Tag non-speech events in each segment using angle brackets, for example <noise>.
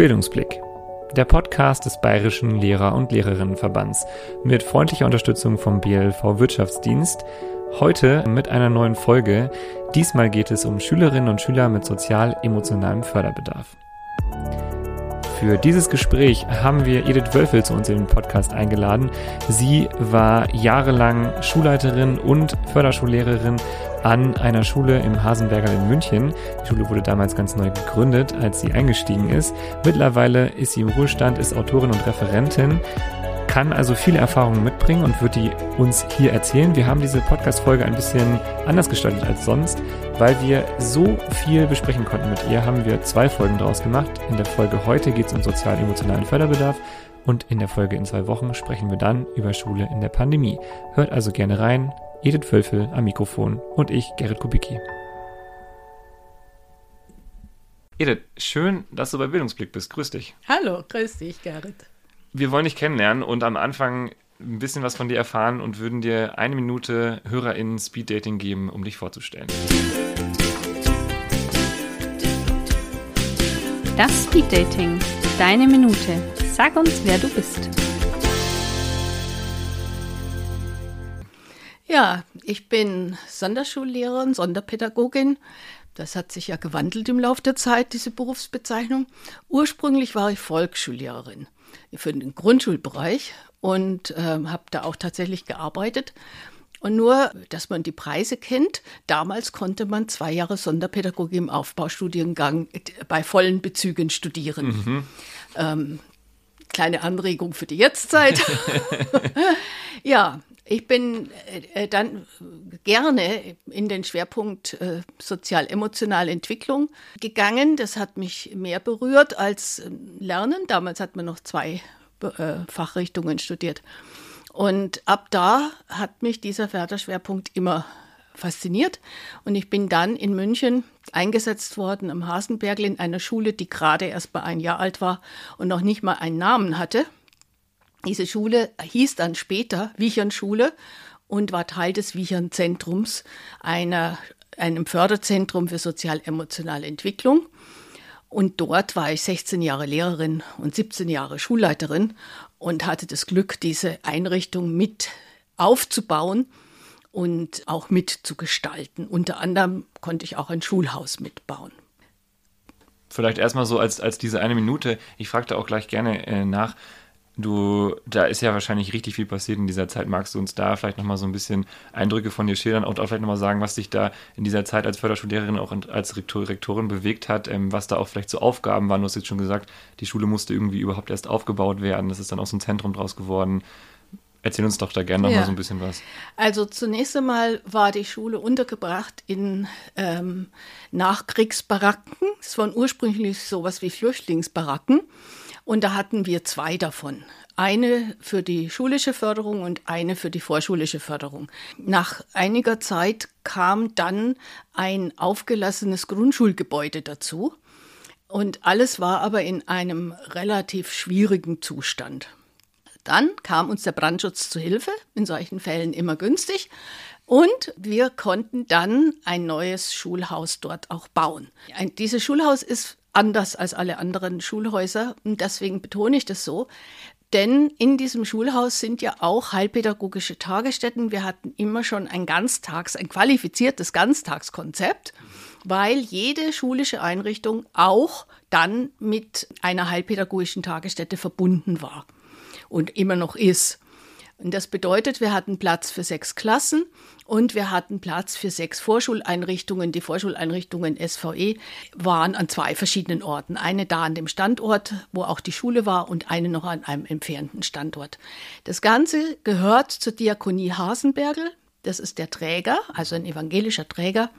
Bildungsblick. Der Podcast des Bayerischen Lehrer- und Lehrerinnenverbands mit freundlicher Unterstützung vom BLV Wirtschaftsdienst. Heute mit einer neuen Folge. Diesmal geht es um Schülerinnen und Schüler mit sozial-emotionalem Förderbedarf. Für dieses Gespräch haben wir Edith Wölfel zu uns in den Podcast eingeladen. Sie war jahrelang Schulleiterin und Förderschullehrerin an einer Schule im Hasenberger in München. Die Schule wurde damals ganz neu gegründet, als sie eingestiegen ist. Mittlerweile ist sie im Ruhestand, ist Autorin und Referentin, kann also viele Erfahrungen mitbringen und wird die uns hier erzählen. Wir haben diese Podcast-Folge ein bisschen anders gestaltet als sonst, weil wir so viel besprechen konnten mit ihr, haben wir zwei Folgen daraus gemacht. In der Folge heute geht es um sozial-emotionalen Förderbedarf und in der Folge in zwei Wochen sprechen wir dann über Schule in der Pandemie. Hört also gerne rein. Edith Wölfel am Mikrofon und ich, Gerrit Kubicki. Edith, schön, dass du bei Bildungsblick bist. Grüß dich. Hallo, grüß dich, Gerrit. Wir wollen dich kennenlernen und am Anfang ein bisschen was von dir erfahren und würden dir eine Minute HörerInnen Speeddating geben, um dich vorzustellen. Das Speeddating. Deine Minute. Sag uns, wer du bist. Ja, ich bin Sonderschullehrerin, Sonderpädagogin. Das hat sich ja gewandelt im Laufe der Zeit, diese Berufsbezeichnung. Ursprünglich war ich Volksschullehrerin für den Grundschulbereich und äh, habe da auch tatsächlich gearbeitet. Und nur, dass man die Preise kennt, damals konnte man zwei Jahre Sonderpädagogik im Aufbaustudiengang bei vollen Bezügen studieren. Mhm. Ähm, kleine Anregung für die Jetztzeit. <laughs> <laughs> ja, ich bin äh, dann gerne in den Schwerpunkt äh, sozial-emotionale Entwicklung gegangen. Das hat mich mehr berührt als äh, Lernen. Damals hat man noch zwei Fachrichtungen studiert. Und ab da hat mich dieser Förderschwerpunkt immer fasziniert. Und ich bin dann in München eingesetzt worden am Hasenbergl in einer Schule, die gerade erst mal ein Jahr alt war und noch nicht mal einen Namen hatte. Diese Schule hieß dann später Wichern-Schule und war Teil des Wichern-Zentrums, einem Förderzentrum für sozial-emotionale Entwicklung. Und dort war ich 16 Jahre Lehrerin und 17 Jahre Schulleiterin und hatte das Glück, diese Einrichtung mit aufzubauen und auch mitzugestalten. Unter anderem konnte ich auch ein Schulhaus mitbauen. Vielleicht erstmal so als, als diese eine Minute. Ich fragte auch gleich gerne äh, nach, Du, da ist ja wahrscheinlich richtig viel passiert in dieser Zeit. Magst du uns da vielleicht nochmal so ein bisschen Eindrücke von dir schildern und auch vielleicht nochmal sagen, was dich da in dieser Zeit als Förderschullehrerin auch als Rektor, Rektorin bewegt hat, ähm, was da auch vielleicht so Aufgaben waren? Du hast jetzt schon gesagt, die Schule musste irgendwie überhaupt erst aufgebaut werden. Das ist dann aus dem Zentrum draus geworden. Erzähl uns doch da gerne nochmal ja. so ein bisschen was. Also zunächst einmal war die Schule untergebracht in ähm, Nachkriegsbaracken. Es waren ursprünglich sowas wie Flüchtlingsbaracken. Und da hatten wir zwei davon. Eine für die schulische Förderung und eine für die vorschulische Förderung. Nach einiger Zeit kam dann ein aufgelassenes Grundschulgebäude dazu. Und alles war aber in einem relativ schwierigen Zustand. Dann kam uns der Brandschutz zu Hilfe, in solchen Fällen immer günstig. Und wir konnten dann ein neues Schulhaus dort auch bauen. Ein, dieses Schulhaus ist anders als alle anderen Schulhäuser. Und deswegen betone ich das so. Denn in diesem Schulhaus sind ja auch heilpädagogische Tagesstätten. Wir hatten immer schon ein Ganztags, ein qualifiziertes Ganztagskonzept, weil jede schulische Einrichtung auch dann mit einer heilpädagogischen Tagesstätte verbunden war und immer noch ist. Und das bedeutet, wir hatten Platz für sechs Klassen und wir hatten Platz für sechs Vorschuleinrichtungen. Die Vorschuleinrichtungen SVE waren an zwei verschiedenen Orten. Eine da an dem Standort, wo auch die Schule war, und eine noch an einem entfernten Standort. Das Ganze gehört zur Diakonie Hasenbergel. Das ist der Träger, also ein evangelischer Träger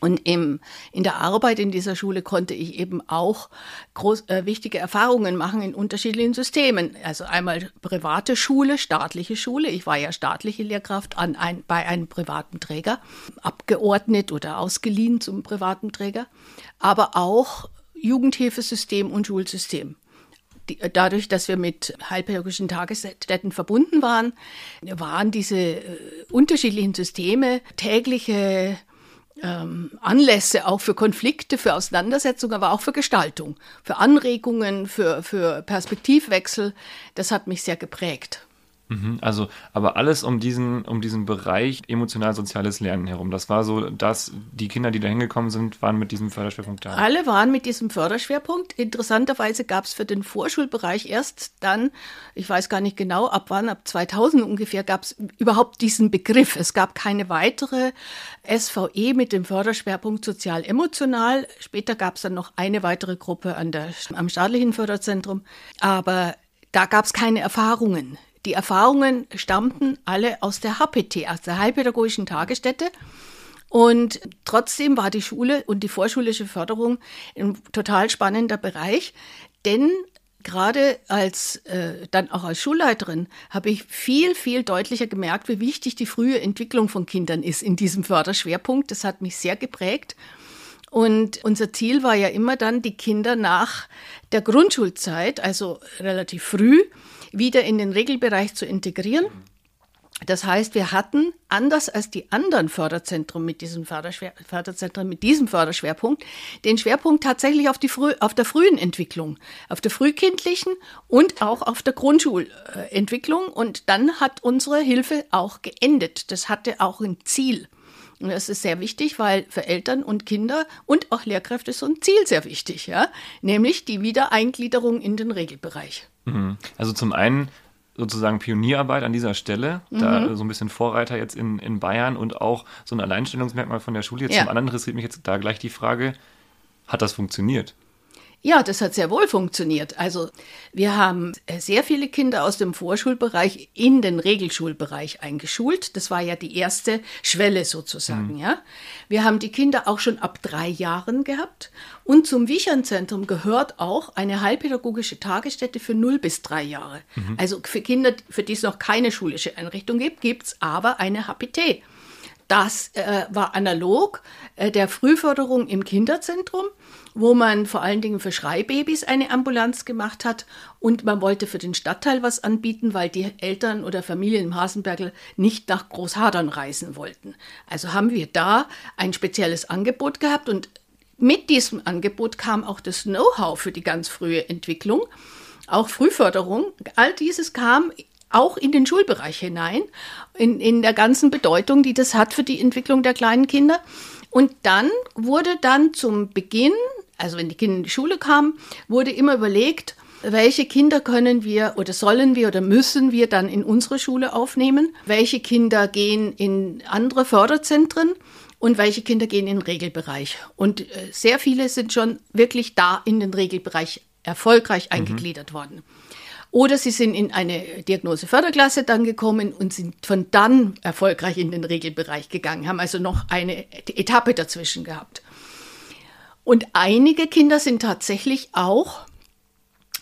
und im, in der Arbeit in dieser Schule konnte ich eben auch groß, äh, wichtige Erfahrungen machen in unterschiedlichen Systemen. Also einmal private Schule, staatliche Schule. Ich war ja staatliche Lehrkraft an ein, bei einem privaten Träger, abgeordnet oder ausgeliehen zum privaten Träger. Aber auch Jugendhilfesystem und Schulsystem. Die, dadurch, dass wir mit halbpädagogischen Tagesstätten verbunden waren, waren diese äh, unterschiedlichen Systeme tägliche ähm, Anlässe auch für Konflikte, für Auseinandersetzungen, aber auch für Gestaltung, für Anregungen, für, für Perspektivwechsel. Das hat mich sehr geprägt. Mhm, also, aber alles um diesen, um diesen Bereich emotional-soziales Lernen herum. Das war so, dass die Kinder, die da hingekommen sind, waren mit diesem Förderschwerpunkt da. Alle waren mit diesem Förderschwerpunkt. Interessanterweise gab es für den Vorschulbereich erst dann, ich weiß gar nicht genau, ab wann, ab 2000 ungefähr, gab es überhaupt diesen Begriff. Es gab keine weitere SVE mit dem Förderschwerpunkt sozial-emotional. Später gab es dann noch eine weitere Gruppe an der, am staatlichen Förderzentrum. Aber da gab es keine Erfahrungen. Die Erfahrungen stammten alle aus der HPT, aus der Heilpädagogischen Tagesstätte. Und trotzdem war die Schule und die vorschulische Förderung ein total spannender Bereich, denn gerade als äh, dann auch als Schulleiterin habe ich viel viel deutlicher gemerkt, wie wichtig die frühe Entwicklung von Kindern ist in diesem Förderschwerpunkt. Das hat mich sehr geprägt. Und unser Ziel war ja immer dann, die Kinder nach der Grundschulzeit, also relativ früh, wieder in den Regelbereich zu integrieren. Das heißt, wir hatten, anders als die anderen Förderzentren mit diesem, Förderschwer Förderzentren mit diesem Förderschwerpunkt, den Schwerpunkt tatsächlich auf, die auf der frühen Entwicklung, auf der frühkindlichen und auch auf der Grundschulentwicklung. Und dann hat unsere Hilfe auch geendet. Das hatte auch ein Ziel. Und das ist sehr wichtig, weil für Eltern und Kinder und auch Lehrkräfte ist so ein Ziel sehr wichtig, ja, nämlich die Wiedereingliederung in den Regelbereich. Mhm. Also zum einen sozusagen Pionierarbeit an dieser Stelle, mhm. da so ein bisschen Vorreiter jetzt in, in Bayern und auch so ein Alleinstellungsmerkmal von der Schule. Jetzt ja. Zum anderen interessiert mich jetzt da gleich die Frage, hat das funktioniert? Ja, das hat sehr wohl funktioniert. Also wir haben äh, sehr viele Kinder aus dem Vorschulbereich in den Regelschulbereich eingeschult. Das war ja die erste Schwelle sozusagen. Mhm. Ja, wir haben die Kinder auch schon ab drei Jahren gehabt. Und zum Wichernzentrum gehört auch eine heilpädagogische Tagesstätte für null bis drei Jahre. Mhm. Also für Kinder, für die es noch keine schulische Einrichtung gibt, gibt es aber eine HPT. Das äh, war analog äh, der Frühförderung im Kinderzentrum wo man vor allen Dingen für Schreibabys eine Ambulanz gemacht hat und man wollte für den Stadtteil was anbieten, weil die Eltern oder Familien im Hasenbergel nicht nach Großhadern reisen wollten. Also haben wir da ein spezielles Angebot gehabt und mit diesem Angebot kam auch das Know-how für die ganz frühe Entwicklung, auch Frühförderung. All dieses kam auch in den Schulbereich hinein, in, in der ganzen Bedeutung, die das hat für die Entwicklung der kleinen Kinder. Und dann wurde dann zum Beginn also wenn die Kinder in die Schule kamen, wurde immer überlegt, welche Kinder können wir oder sollen wir oder müssen wir dann in unsere Schule aufnehmen? Welche Kinder gehen in andere Förderzentren? Und welche Kinder gehen in den Regelbereich? Und äh, sehr viele sind schon wirklich da in den Regelbereich erfolgreich mhm. eingegliedert mhm. worden. Oder sie sind in eine Diagnose-Förderklasse dann gekommen und sind von dann erfolgreich in den Regelbereich gegangen, haben also noch eine Etappe dazwischen gehabt. Und einige Kinder sind tatsächlich auch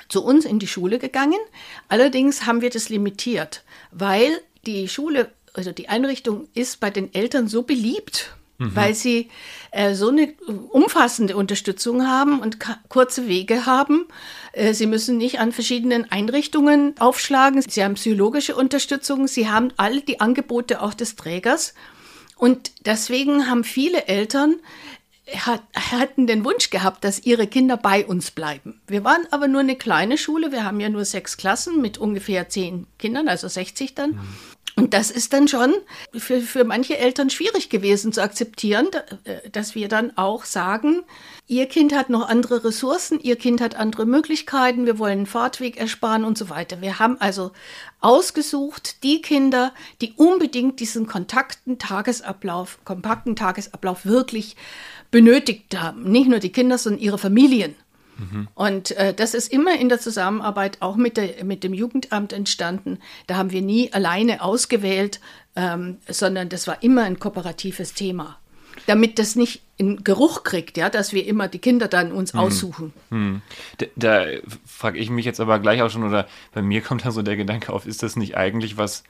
zu uns in die Schule gegangen. Allerdings haben wir das limitiert, weil die Schule, also die Einrichtung ist bei den Eltern so beliebt, mhm. weil sie äh, so eine umfassende Unterstützung haben und kurze Wege haben. Äh, sie müssen nicht an verschiedenen Einrichtungen aufschlagen. Sie haben psychologische Unterstützung. Sie haben alle die Angebote auch des Trägers. Und deswegen haben viele Eltern hat, hatten den Wunsch gehabt, dass ihre Kinder bei uns bleiben. Wir waren aber nur eine kleine Schule. Wir haben ja nur sechs Klassen mit ungefähr zehn Kindern, also 60 dann. Mhm. Und das ist dann schon für, für manche Eltern schwierig gewesen zu akzeptieren, äh, dass wir dann auch sagen, ihr Kind hat noch andere Ressourcen, ihr Kind hat andere Möglichkeiten, wir wollen einen Fahrtweg ersparen und so weiter. Wir haben also ausgesucht die Kinder, die unbedingt diesen kontakten Tagesablauf, kompakten Tagesablauf wirklich benötigt haben. Nicht nur die Kinder, sondern ihre Familien. Mhm. Und äh, das ist immer in der Zusammenarbeit auch mit, der, mit dem Jugendamt entstanden. Da haben wir nie alleine ausgewählt, ähm, sondern das war immer ein kooperatives Thema. Damit das nicht einen Geruch kriegt, ja, dass wir immer die Kinder dann uns mhm. aussuchen. Mhm. Da, da frage ich mich jetzt aber gleich auch schon, oder bei mir kommt da so der Gedanke auf, ist das nicht eigentlich was,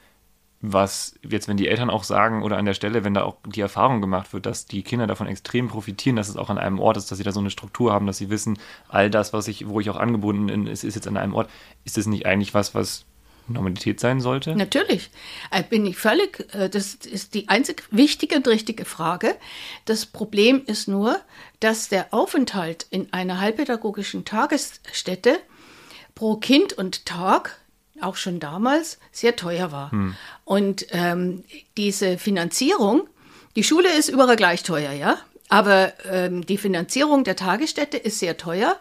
was jetzt, wenn die Eltern auch sagen oder an der Stelle, wenn da auch die Erfahrung gemacht wird, dass die Kinder davon extrem profitieren, dass es auch an einem Ort ist, dass sie da so eine Struktur haben, dass sie wissen, all das, was ich, wo ich auch angebunden bin, ist, ist jetzt an einem Ort, ist das nicht eigentlich was, was Normalität sein sollte? Natürlich. Äh, bin ich völlig, äh, das ist die einzig wichtige und richtige Frage. Das Problem ist nur, dass der Aufenthalt in einer heilpädagogischen Tagesstätte pro Kind und Tag auch schon damals sehr teuer war. Hm. Und ähm, diese Finanzierung, die Schule ist überall gleich teuer, ja, aber ähm, die Finanzierung der Tagesstätte ist sehr teuer.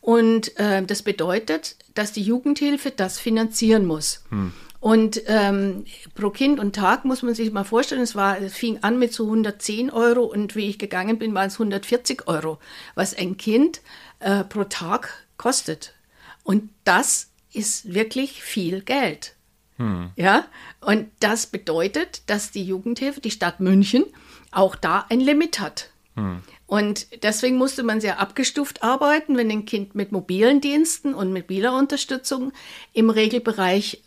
Und äh, das bedeutet, dass die Jugendhilfe das finanzieren muss. Hm. Und ähm, pro Kind und Tag muss man sich mal vorstellen, es, war, es fing an mit so 110 Euro und wie ich gegangen bin, waren es 140 Euro, was ein Kind äh, pro Tag kostet. Und das ist wirklich viel Geld. Hm. Ja, und das bedeutet, dass die Jugendhilfe, die Stadt München, auch da ein Limit hat. Hm. Und deswegen musste man sehr abgestuft arbeiten, wenn ein Kind mit mobilen Diensten und mobiler Unterstützung im Regelbereich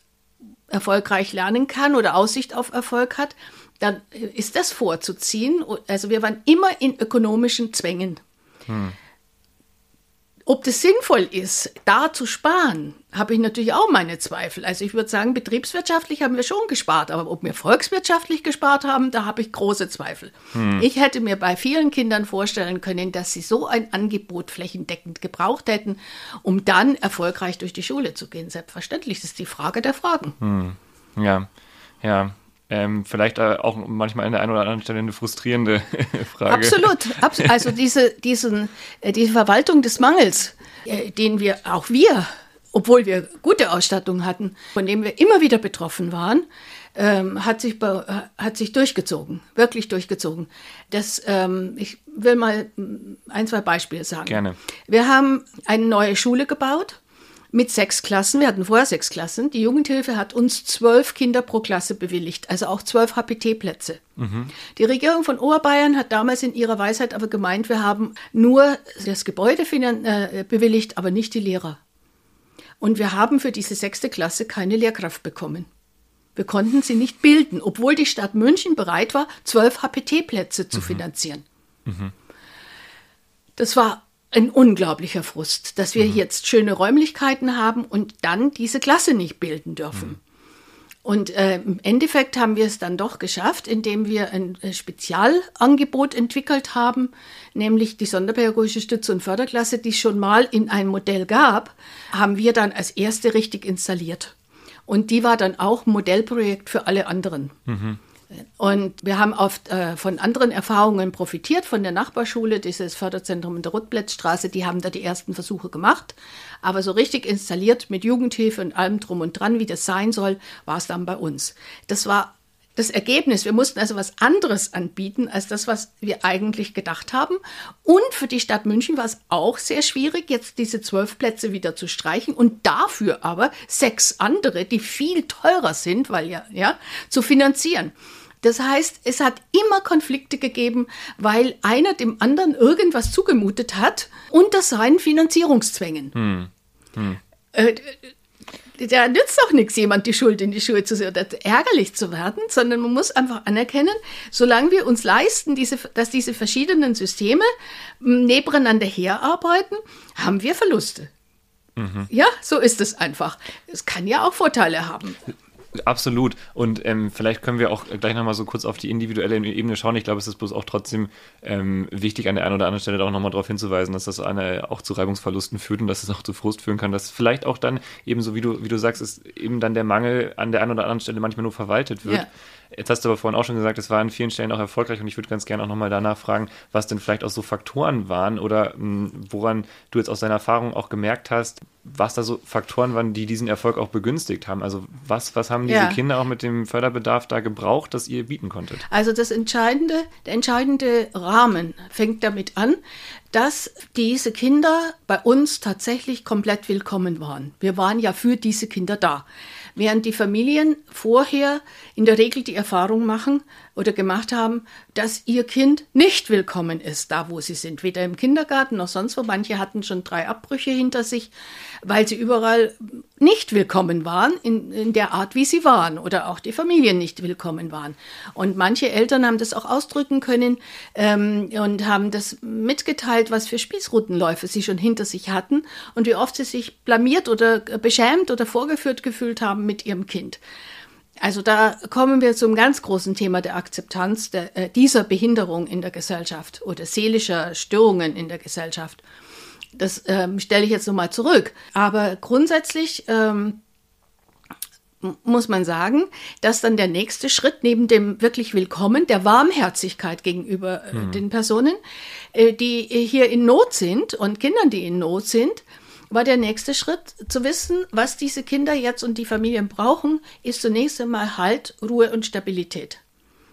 erfolgreich lernen kann oder Aussicht auf Erfolg hat, dann ist das vorzuziehen. Also wir waren immer in ökonomischen Zwängen. Hm. Ob das sinnvoll ist, da zu sparen, habe ich natürlich auch meine Zweifel. Also ich würde sagen, betriebswirtschaftlich haben wir schon gespart, aber ob wir volkswirtschaftlich gespart haben, da habe ich große Zweifel. Hm. Ich hätte mir bei vielen Kindern vorstellen können, dass sie so ein Angebot flächendeckend gebraucht hätten, um dann erfolgreich durch die Schule zu gehen. Selbstverständlich, das ist die Frage der Fragen. Hm. Ja, ja. Ähm, vielleicht äh, auch manchmal an der einen oder anderen Stelle eine frustrierende <laughs> Frage. Absolut. Abs also diese, diesen, äh, diese Verwaltung des Mangels, äh, den wir, auch wir, obwohl wir gute Ausstattung hatten, von dem wir immer wieder betroffen waren, ähm, hat, sich, äh, hat sich durchgezogen, wirklich durchgezogen. Das, ähm, ich will mal ein, zwei Beispiele sagen. Gerne. Wir haben eine neue Schule gebaut mit sechs Klassen. Wir hatten vorher sechs Klassen. Die Jugendhilfe hat uns zwölf Kinder pro Klasse bewilligt, also auch zwölf HPT-Plätze. Mhm. Die Regierung von Oberbayern hat damals in ihrer Weisheit aber gemeint, wir haben nur das Gebäude äh, bewilligt, aber nicht die Lehrer. Und wir haben für diese sechste Klasse keine Lehrkraft bekommen. Wir konnten sie nicht bilden, obwohl die Stadt München bereit war, zwölf HPT-Plätze zu mhm. finanzieren. Mhm. Das war ein unglaublicher Frust, dass wir mhm. jetzt schöne Räumlichkeiten haben und dann diese Klasse nicht bilden dürfen. Mhm. Und äh, im Endeffekt haben wir es dann doch geschafft, indem wir ein äh, Spezialangebot entwickelt haben, nämlich die Sonderpädagogische Stütze und Förderklasse, die es schon mal in einem Modell gab, haben wir dann als erste richtig installiert. Und die war dann auch Modellprojekt für alle anderen. Mhm. Und wir haben oft äh, von anderen Erfahrungen profitiert, von der Nachbarschule, dieses Förderzentrum in der Rotblättstraße, die haben da die ersten Versuche gemacht. Aber so richtig installiert mit Jugendhilfe und allem drum und dran, wie das sein soll, war es dann bei uns. Das war das Ergebnis. Wir mussten also was anderes anbieten als das, was wir eigentlich gedacht haben. Und für die Stadt München war es auch sehr schwierig, jetzt diese zwölf Plätze wieder zu streichen und dafür aber sechs andere, die viel teurer sind, weil ja, ja, zu finanzieren. Das heißt, es hat immer Konflikte gegeben, weil einer dem anderen irgendwas zugemutet hat unter seinen Finanzierungszwängen. Hm. Hm. Da nützt doch nichts, jemand die Schuld in die Schuhe zu sehen oder ärgerlich zu werden, sondern man muss einfach anerkennen, solange wir uns leisten, diese, dass diese verschiedenen Systeme hm, nebeneinander herarbeiten, haben wir Verluste. Mhm. Ja, so ist es einfach. Es kann ja auch Vorteile haben. Absolut. Und ähm, vielleicht können wir auch gleich nochmal so kurz auf die individuelle Ebene schauen. Ich glaube, es ist bloß auch trotzdem ähm, wichtig, an der einen oder anderen Stelle auch nochmal darauf hinzuweisen, dass das eine, auch zu Reibungsverlusten führt und dass es auch zu Frust führen kann, dass vielleicht auch dann eben so, wie du, wie du sagst, ist eben dann der Mangel an der einen oder anderen Stelle manchmal nur verwaltet wird. Ja. Jetzt hast du aber vorhin auch schon gesagt, es war an vielen Stellen auch erfolgreich und ich würde ganz gerne auch nochmal danach fragen, was denn vielleicht auch so Faktoren waren oder mh, hm, woran du jetzt aus deiner Erfahrung auch gemerkt hast, was da so Faktoren waren, die diesen Erfolg auch begünstigt haben. Also was, was haben diese ja. Kinder auch mit dem Förderbedarf da gebraucht, das ihr bieten konntet? Also das entscheidende, der entscheidende Rahmen fängt damit an, dass diese Kinder bei uns tatsächlich komplett willkommen waren. Wir waren ja für diese Kinder da. Während die Familien vorher in der Regel die Erfahrung machen, oder gemacht haben, dass ihr Kind nicht willkommen ist, da wo sie sind. Weder im Kindergarten noch sonst wo. Manche hatten schon drei Abbrüche hinter sich, weil sie überall nicht willkommen waren, in, in der Art, wie sie waren. Oder auch die Familien nicht willkommen waren. Und manche Eltern haben das auch ausdrücken können ähm, und haben das mitgeteilt, was für Spießrutenläufe sie schon hinter sich hatten und wie oft sie sich blamiert oder beschämt oder vorgeführt gefühlt haben mit ihrem Kind. Also da kommen wir zum ganz großen Thema der Akzeptanz der, äh, dieser Behinderung in der Gesellschaft oder seelischer Störungen in der Gesellschaft. Das ähm, stelle ich jetzt nochmal zurück. Aber grundsätzlich ähm, muss man sagen, dass dann der nächste Schritt neben dem wirklich Willkommen, der Warmherzigkeit gegenüber äh, mhm. den Personen, äh, die hier in Not sind und Kindern, die in Not sind, war der nächste Schritt zu wissen, was diese Kinder jetzt und die Familien brauchen, ist zunächst einmal Halt, Ruhe und Stabilität.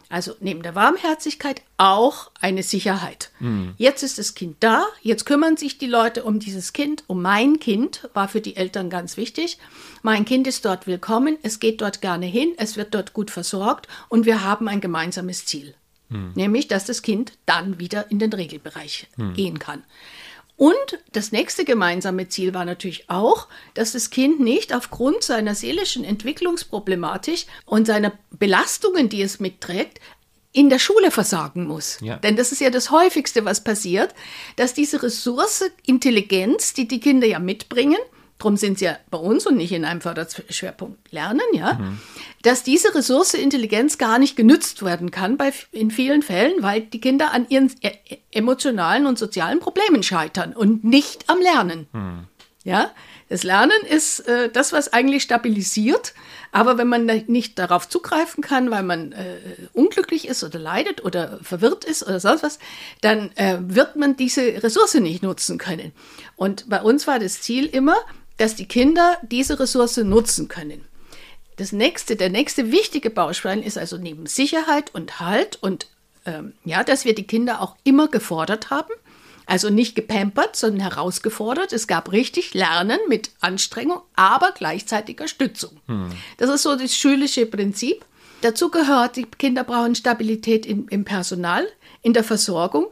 Also neben der Warmherzigkeit auch eine Sicherheit. Mhm. Jetzt ist das Kind da, jetzt kümmern sich die Leute um dieses Kind, um mein Kind, war für die Eltern ganz wichtig. Mein Kind ist dort willkommen, es geht dort gerne hin, es wird dort gut versorgt und wir haben ein gemeinsames Ziel. Mhm. Nämlich, dass das Kind dann wieder in den Regelbereich mhm. gehen kann. Und das nächste gemeinsame Ziel war natürlich auch, dass das Kind nicht aufgrund seiner seelischen Entwicklungsproblematik und seiner Belastungen, die es mitträgt, in der Schule versagen muss. Ja. Denn das ist ja das häufigste, was passiert, dass diese Ressource Intelligenz, die die Kinder ja mitbringen, Darum sind sie ja bei uns und nicht in einem Förderschwerpunkt Lernen, ja, mhm. dass diese Ressource Intelligenz gar nicht genützt werden kann bei, in vielen Fällen, weil die Kinder an ihren e, emotionalen und sozialen Problemen scheitern und nicht am Lernen. Mhm. Ja, das Lernen ist äh, das, was eigentlich stabilisiert. Aber wenn man nicht darauf zugreifen kann, weil man äh, unglücklich ist oder leidet oder verwirrt ist oder sonst was, dann äh, wird man diese Ressource nicht nutzen können. Und bei uns war das Ziel immer, dass die Kinder diese Ressource nutzen können. Das nächste, der nächste wichtige Baustein ist also neben Sicherheit und Halt und ähm, ja, dass wir die Kinder auch immer gefordert haben. Also nicht gepampert, sondern herausgefordert. Es gab richtig Lernen mit Anstrengung, aber gleichzeitiger Stützung. Hm. Das ist so das schulische Prinzip. Dazu gehört, die Kinder brauchen Stabilität im, im Personal, in der Versorgung.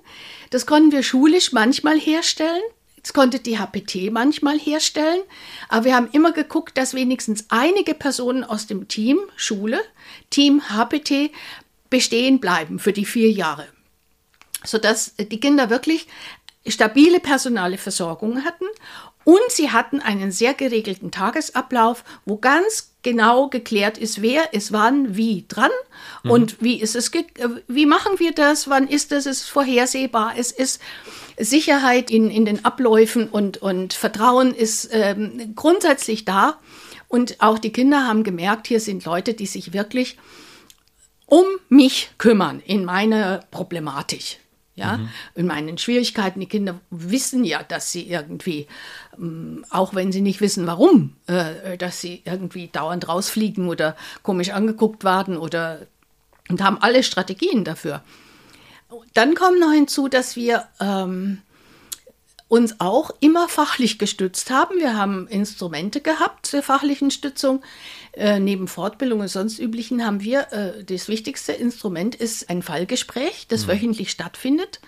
Das konnten wir schulisch manchmal herstellen. Das konnte die HPT manchmal herstellen, aber wir haben immer geguckt, dass wenigstens einige Personen aus dem Team Schule, Team HPT bestehen bleiben für die vier Jahre, sodass die Kinder wirklich stabile personale Versorgung hatten und sie hatten einen sehr geregelten Tagesablauf, wo ganz genau geklärt ist, wer ist wann wie dran mhm. und wie ist es, wie machen wir das, wann ist das, es ist vorhersehbar, es ist Sicherheit in, in den Abläufen und, und Vertrauen ist ähm, grundsätzlich da. Und auch die Kinder haben gemerkt, hier sind Leute, die sich wirklich um mich kümmern in meiner Problematik. Ja, mhm. in meinen Schwierigkeiten. Die Kinder wissen ja, dass sie irgendwie, ähm, auch wenn sie nicht wissen, warum, äh, dass sie irgendwie dauernd rausfliegen oder komisch angeguckt werden oder und haben alle Strategien dafür. Dann kommt noch hinzu, dass wir ähm, uns auch immer fachlich gestützt haben. Wir haben Instrumente gehabt zur fachlichen Stützung. Äh, neben Fortbildung und sonst üblichen haben wir, äh, das wichtigste Instrument ist ein Fallgespräch, das mhm. wöchentlich stattfindet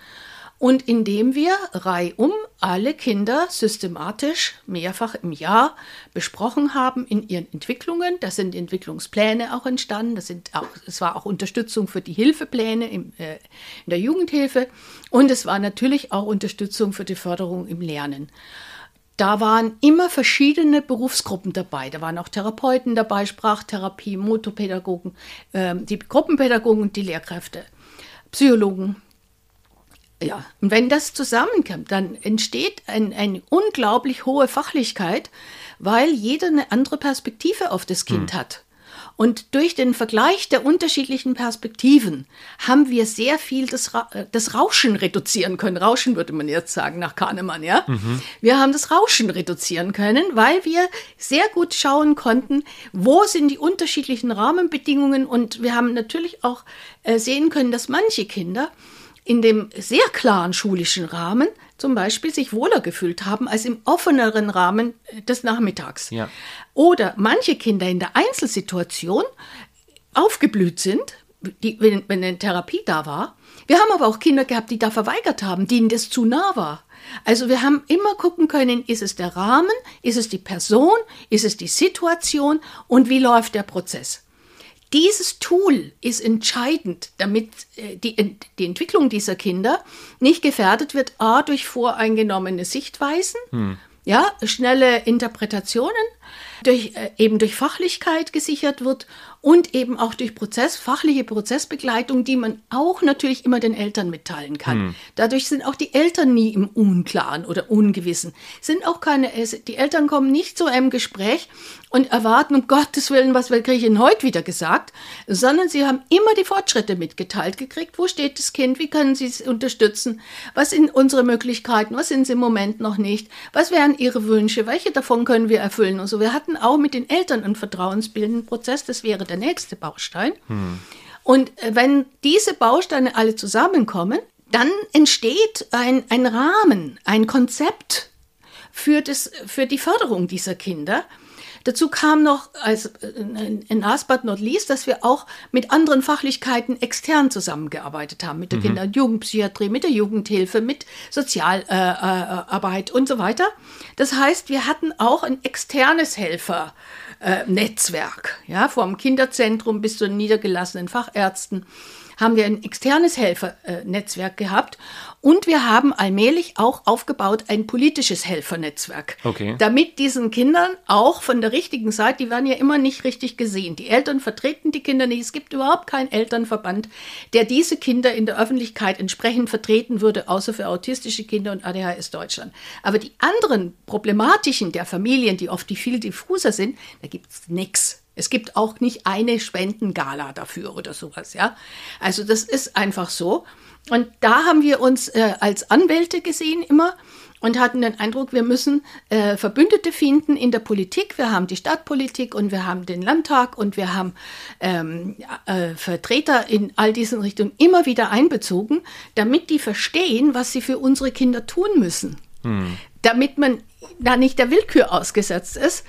und indem wir reihum alle Kinder systematisch mehrfach im Jahr besprochen haben in ihren Entwicklungen. Da sind Entwicklungspläne auch entstanden. Das sind auch, es war auch Unterstützung für die Hilfepläne im, äh, in der Jugendhilfe und es war natürlich auch Unterstützung für die Förderung im Lernen. Da waren immer verschiedene Berufsgruppen dabei. Da waren auch Therapeuten dabei, Sprachtherapie, Motopädagogen, äh, die Gruppenpädagogen und die Lehrkräfte, Psychologen, ja, und wenn das zusammenkommt, dann entsteht ein, eine unglaublich hohe Fachlichkeit, weil jeder eine andere Perspektive auf das Kind hm. hat. Und durch den Vergleich der unterschiedlichen Perspektiven haben wir sehr viel das, Ra das Rauschen reduzieren können. Rauschen würde man jetzt sagen nach Kahnemann, ja. Mhm. Wir haben das Rauschen reduzieren können, weil wir sehr gut schauen konnten, wo sind die unterschiedlichen Rahmenbedingungen. Und wir haben natürlich auch äh, sehen können, dass manche Kinder in dem sehr klaren schulischen Rahmen zum Beispiel sich wohler gefühlt haben als im offeneren Rahmen des Nachmittags. Ja. Oder manche Kinder in der Einzelsituation aufgeblüht sind, die, wenn, wenn eine Therapie da war. Wir haben aber auch Kinder gehabt, die da verweigert haben, denen das zu nah war. Also wir haben immer gucken können, ist es der Rahmen, ist es die Person, ist es die Situation und wie läuft der Prozess. Dieses Tool ist entscheidend, damit äh, die, die Entwicklung dieser Kinder nicht gefährdet wird, a, durch voreingenommene Sichtweisen, hm. ja, schnelle Interpretationen, durch, äh, eben durch Fachlichkeit gesichert wird und eben auch durch Prozess, fachliche Prozessbegleitung, die man auch natürlich immer den Eltern mitteilen kann. Hm. Dadurch sind auch die Eltern nie im Unklaren oder Ungewissen. Sind auch keine, die Eltern kommen nicht zu einem Gespräch und erwarten, um Gottes Willen, was kriege ich Ihnen heute wieder gesagt, sondern sie haben immer die Fortschritte mitgeteilt gekriegt. Wo steht das Kind? Wie können Sie es unterstützen? Was sind unsere Möglichkeiten? Was sind sie im Moment noch nicht? Was wären Ihre Wünsche? Welche davon können wir erfüllen? Und so. Wir hatten auch mit den Eltern einen vertrauensbildenden Prozess. Das wäre der nächste Baustein. Hm. Und äh, wenn diese Bausteine alle zusammenkommen, dann entsteht ein, ein Rahmen, ein Konzept für, das, für die Förderung dieser Kinder. Dazu kam noch als in last but not least, dass wir auch mit anderen Fachlichkeiten extern zusammengearbeitet haben, mit der mhm. Kinder- und Jugendpsychiatrie, mit der Jugendhilfe, mit Sozialarbeit äh, äh, und so weiter. Das heißt, wir hatten auch ein externes Helfer. Äh, Netzwerk, ja, vom Kinderzentrum bis zu den niedergelassenen Fachärzten haben wir ein externes Helfernetzwerk gehabt und wir haben allmählich auch aufgebaut ein politisches Helfernetzwerk. Okay. Damit diesen Kindern auch von der richtigen Seite, die werden ja immer nicht richtig gesehen. Die Eltern vertreten die Kinder nicht. Es gibt überhaupt keinen Elternverband, der diese Kinder in der Öffentlichkeit entsprechend vertreten würde, außer für autistische Kinder und ADHS Deutschland. Aber die anderen Problematischen der Familien, die oft die viel diffuser sind, da gibt es nichts. Es gibt auch nicht eine Spendengala dafür oder sowas, ja. Also das ist einfach so. Und da haben wir uns äh, als Anwälte gesehen immer und hatten den Eindruck, wir müssen äh, Verbündete finden in der Politik. Wir haben die Stadtpolitik und wir haben den Landtag und wir haben ähm, äh, Vertreter in all diesen Richtungen immer wieder einbezogen, damit die verstehen, was sie für unsere Kinder tun müssen. Hm. Damit man da nicht der Willkür ausgesetzt ist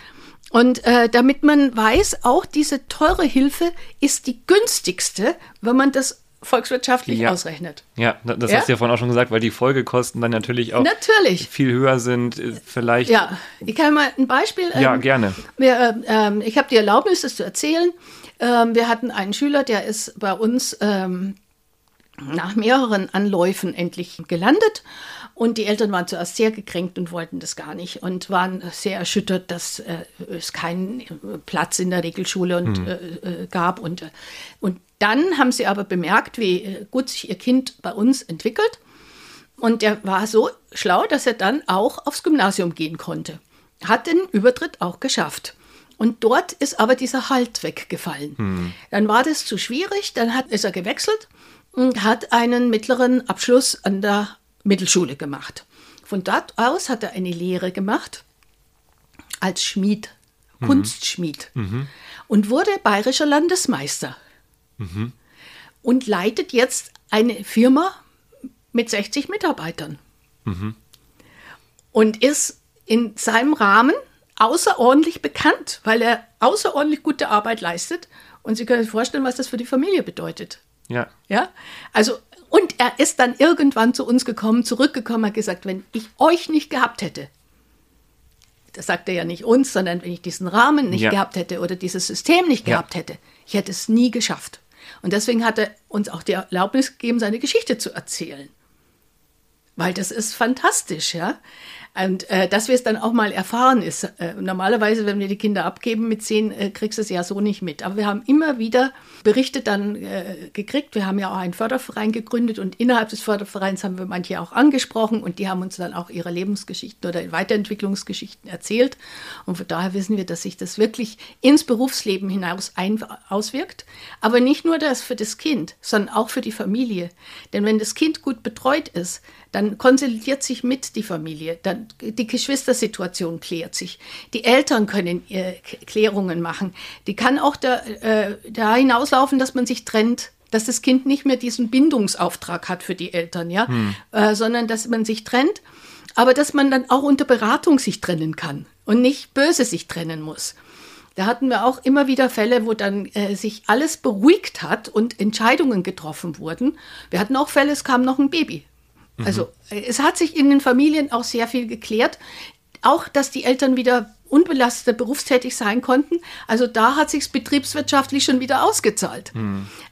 und äh, damit man weiß, auch diese teure Hilfe ist die günstigste, wenn man das volkswirtschaftlich ja. ausrechnet. Ja, das ja? hast du ja vorhin auch schon gesagt, weil die Folgekosten dann natürlich auch natürlich. viel höher sind. Äh, vielleicht. Ja, ich kann mal ein Beispiel. Ja, ähm, gerne. Wir, ähm, ich habe die Erlaubnis, das zu erzählen. Ähm, wir hatten einen Schüler, der ist bei uns ähm, nach mehreren Anläufen endlich gelandet und die Eltern waren zuerst sehr gekränkt und wollten das gar nicht und waren sehr erschüttert, dass äh, es keinen Platz in der Regelschule und, mhm. äh, gab. Und, äh, und dann haben sie aber bemerkt, wie äh, gut sich ihr Kind bei uns entwickelt. Und er war so schlau, dass er dann auch aufs Gymnasium gehen konnte. Hat den Übertritt auch geschafft. Und dort ist aber dieser Halt weggefallen. Hm. Dann war das zu schwierig, dann hat, ist er gewechselt hat einen mittleren Abschluss an der Mittelschule gemacht. Von dort aus hat er eine Lehre gemacht als Schmied, mhm. Kunstschmied mhm. und wurde bayerischer Landesmeister. Mhm. Und leitet jetzt eine Firma mit 60 Mitarbeitern. Mhm. Und ist in seinem Rahmen außerordentlich bekannt, weil er außerordentlich gute Arbeit leistet. Und Sie können sich vorstellen, was das für die Familie bedeutet. Ja. Ja. Also und er ist dann irgendwann zu uns gekommen, zurückgekommen, hat gesagt, wenn ich euch nicht gehabt hätte, das sagt er ja nicht uns, sondern wenn ich diesen Rahmen nicht ja. gehabt hätte oder dieses System nicht ja. gehabt hätte, ich hätte es nie geschafft. Und deswegen hat er uns auch die Erlaubnis gegeben, seine Geschichte zu erzählen. Weil das ist fantastisch, ja. Und äh, dass wir es dann auch mal erfahren ist. Äh, normalerweise, wenn wir die Kinder abgeben mit zehn, äh, kriegst du es ja so nicht mit. Aber wir haben immer wieder Berichte dann äh, gekriegt. Wir haben ja auch einen Förderverein gegründet und innerhalb des Fördervereins haben wir manche auch angesprochen und die haben uns dann auch ihre Lebensgeschichten oder Weiterentwicklungsgeschichten erzählt. Und von daher wissen wir, dass sich das wirklich ins Berufsleben hinaus ein auswirkt. Aber nicht nur das für das Kind, sondern auch für die Familie. Denn wenn das Kind gut betreut ist, dann konsolidiert sich mit die Familie, dann die Geschwistersituation klärt sich, die Eltern können äh, Klärungen machen, die kann auch da, äh, da hinauslaufen, dass man sich trennt, dass das Kind nicht mehr diesen Bindungsauftrag hat für die Eltern, ja, hm. äh, sondern dass man sich trennt, aber dass man dann auch unter Beratung sich trennen kann und nicht böse sich trennen muss. Da hatten wir auch immer wieder Fälle, wo dann äh, sich alles beruhigt hat und Entscheidungen getroffen wurden. Wir hatten auch Fälle, es kam noch ein Baby. Also äh, es hat sich in den Familien auch sehr viel geklärt. Auch, dass die Eltern wieder unbelastet berufstätig sein konnten. Also da hat sich betriebswirtschaftlich schon wieder ausgezahlt.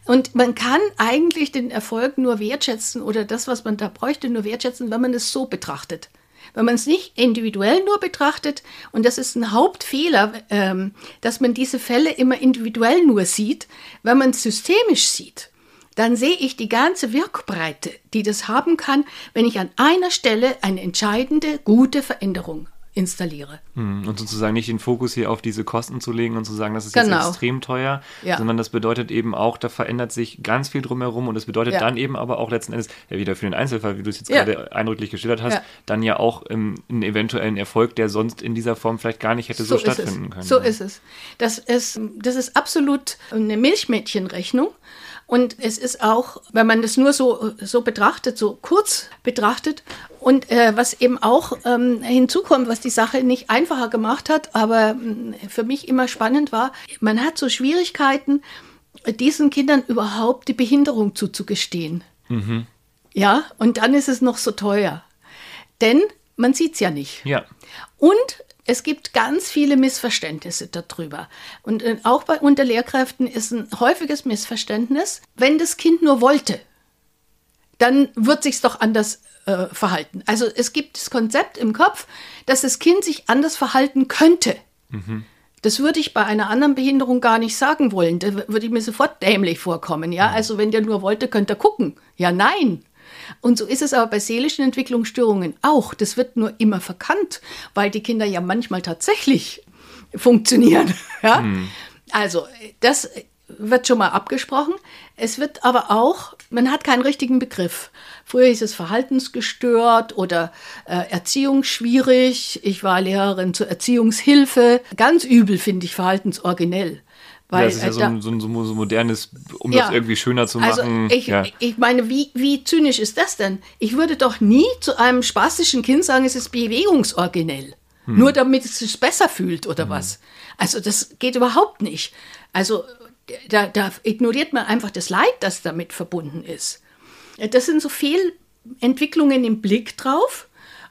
Und man kann eigentlich den Erfolg nur wertschätzen oder das, was man da bräuchte, nur wertschätzen, wenn man es so betrachtet. Wenn man es nicht individuell nur betrachtet, und das ist ein Hauptfehler, ähm, dass man diese Fälle immer individuell nur sieht, wenn man es systemisch sieht, dann sehe ich die ganze Wirkbreite, die das haben kann, wenn ich an einer Stelle eine entscheidende, gute Veränderung installiere. Hm, Und sozusagen nicht den Fokus hier auf diese Kosten zu legen und zu sagen, das ist Genau. jetzt extrem teuer, Ja. sondern das bedeutet eben auch, da verändert sich ganz viel drumherum und das bedeutet Ja. dann eben aber auch letzten Endes, ja wieder für den Einzelfall, wie du es jetzt Ja. gerade eindrücklich geschildert hast, dann ja auch ähm, einen eventuellen Erfolg, der sonst in dieser Form vielleicht gar nicht hätte so, es. stattfinden können. So ist es. Das ist, das ist absolut eine Milchmädchenrechnung. Und es ist auch, wenn man das nur so, so betrachtet, so kurz betrachtet, und äh, was eben auch ähm, hinzukommt, was die Sache nicht einfacher gemacht hat, aber mh, für mich immer spannend war, man hat so Schwierigkeiten, diesen Kindern überhaupt die Behinderung zuzugestehen. Ja, und dann ist es noch so teuer. Denn man sieht es ja nicht. Ja. Und es gibt ganz viele Missverständnisse darüber. Und äh, auch bei unter Lehrkräften ist ein häufiges Missverständnis, wenn das Kind nur wollte, dann wird sich's doch anders äh, verhalten. Also es gibt das Konzept im Kopf, dass das Kind sich anders verhalten könnte. Das würde ich bei einer anderen Behinderung gar nicht sagen wollen. Da würde ich mir sofort dämlich vorkommen. Ja, also wenn der nur wollte, könnte er gucken. Ja, nein. Und so ist es aber bei seelischen Entwicklungsstörungen auch. Das wird nur immer verkannt, weil die Kinder ja manchmal tatsächlich funktionieren. <laughs> Ja? Also, das wird schon mal abgesprochen. Es wird aber auch, man hat keinen richtigen Begriff. Früher hieß es verhaltensgestört oder äh, Erziehung schwierig. Ich war Lehrerin zur Erziehungshilfe. Ganz übel finde ich verhaltensoriginell. Weil, das ist ja äh, so ein, so, ein, so ein modernes, um Ja. das irgendwie schöner zu also machen. ich, ja. ich meine, wie, wie zynisch ist das denn? Ich würde doch nie zu einem spastischen Kind sagen, es ist bewegungsoriginell. Hm. Nur damit es sich besser fühlt oder was. Also das geht überhaupt nicht. Also da, da ignoriert man einfach das Leid, das damit verbunden ist. Das sind so Fehlentwicklungen im Blick drauf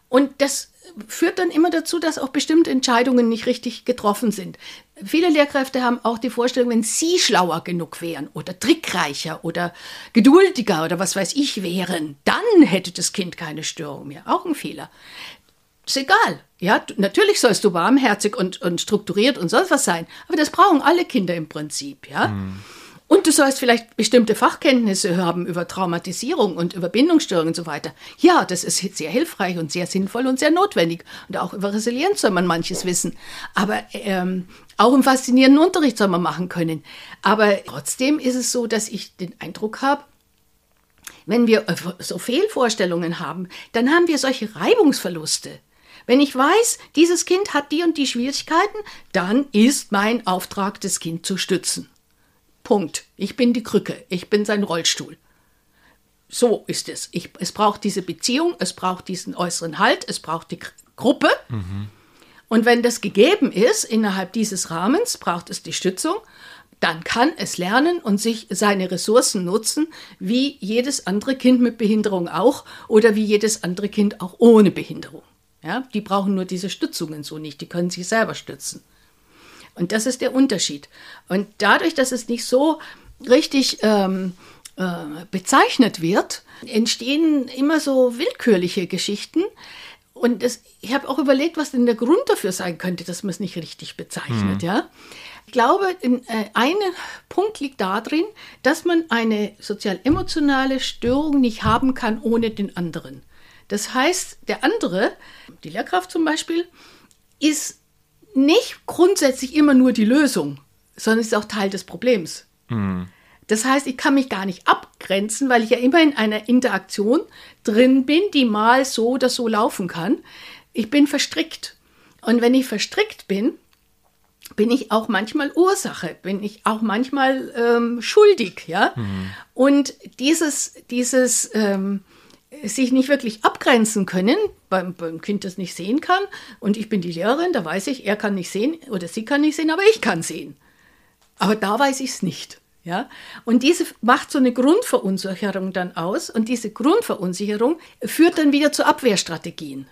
und das führt dann immer dazu, dass auch bestimmte Entscheidungen nicht richtig getroffen sind. Viele Lehrkräfte haben auch die Vorstellung, wenn sie schlauer genug wären oder trickreicher oder geduldiger oder was weiß ich wären, dann hätte das Kind keine Störung mehr. Auch ein Fehler. Ist egal. Ja, natürlich sollst du warmherzig und, und strukturiert und sonst was sein, aber das brauchen alle Kinder im Prinzip, ja. Und du sollst vielleicht bestimmte Fachkenntnisse haben über Traumatisierung und über Bindungsstörungen und so weiter. Ja, das ist sehr hilfreich und sehr sinnvoll und sehr notwendig. Und auch über Resilienz soll man manches wissen. Aber ähm, auch im faszinierenden Unterricht soll man machen können. Aber trotzdem ist es so, dass ich den Eindruck habe, wenn wir so Fehlvorstellungen haben, dann haben wir solche Reibungsverluste. Wenn ich weiß, dieses Kind hat die und die Schwierigkeiten, dann ist mein Auftrag, das Kind zu stützen. Punkt. Ich bin die Krücke. Ich bin sein Rollstuhl. So ist es. Ich, es braucht diese Beziehung, es braucht diesen äußeren Halt, es braucht die Gr- Gruppe. Und wenn das gegeben ist, innerhalb dieses Rahmens braucht es die Stützung, dann kann es lernen und sich seine Ressourcen nutzen, wie jedes andere Kind mit Behinderung auch oder wie jedes andere Kind auch ohne Behinderung. Ja, die brauchen nur diese Stützungen so nicht, die können sich selber stützen. Und das ist der Unterschied. Und dadurch, dass es nicht so richtig ähm, äh, bezeichnet wird, entstehen immer so willkürliche Geschichten. Und das, ich habe auch überlegt, was denn der Grund dafür sein könnte, dass man es nicht richtig bezeichnet. Ja? Ich glaube, in, äh, ein Punkt liegt darin, dass man eine sozial-emotionale Störung nicht haben kann ohne den anderen. Das heißt, der andere, die Lehrkraft zum Beispiel, ist nicht grundsätzlich immer nur die Lösung, sondern ist auch Teil des Problems. Das heißt, ich kann mich gar nicht abgrenzen, weil ich ja immer in einer Interaktion drin bin, die mal so oder so laufen kann. Ich bin verstrickt. Und wenn ich verstrickt bin, bin ich auch manchmal Ursache, bin ich auch manchmal ähm, schuldig, ja. Und dieses, dieses ähm, sich nicht wirklich abgrenzen können, beim, beim Kind das nicht sehen kann und ich bin die Lehrerin, da weiß ich, er kann nicht sehen oder sie kann nicht sehen, aber ich kann sehen. Aber da weiß ich es nicht. Ja? Und diese macht so eine Grundverunsicherung dann aus und diese Grundverunsicherung führt dann wieder zu Abwehrstrategien.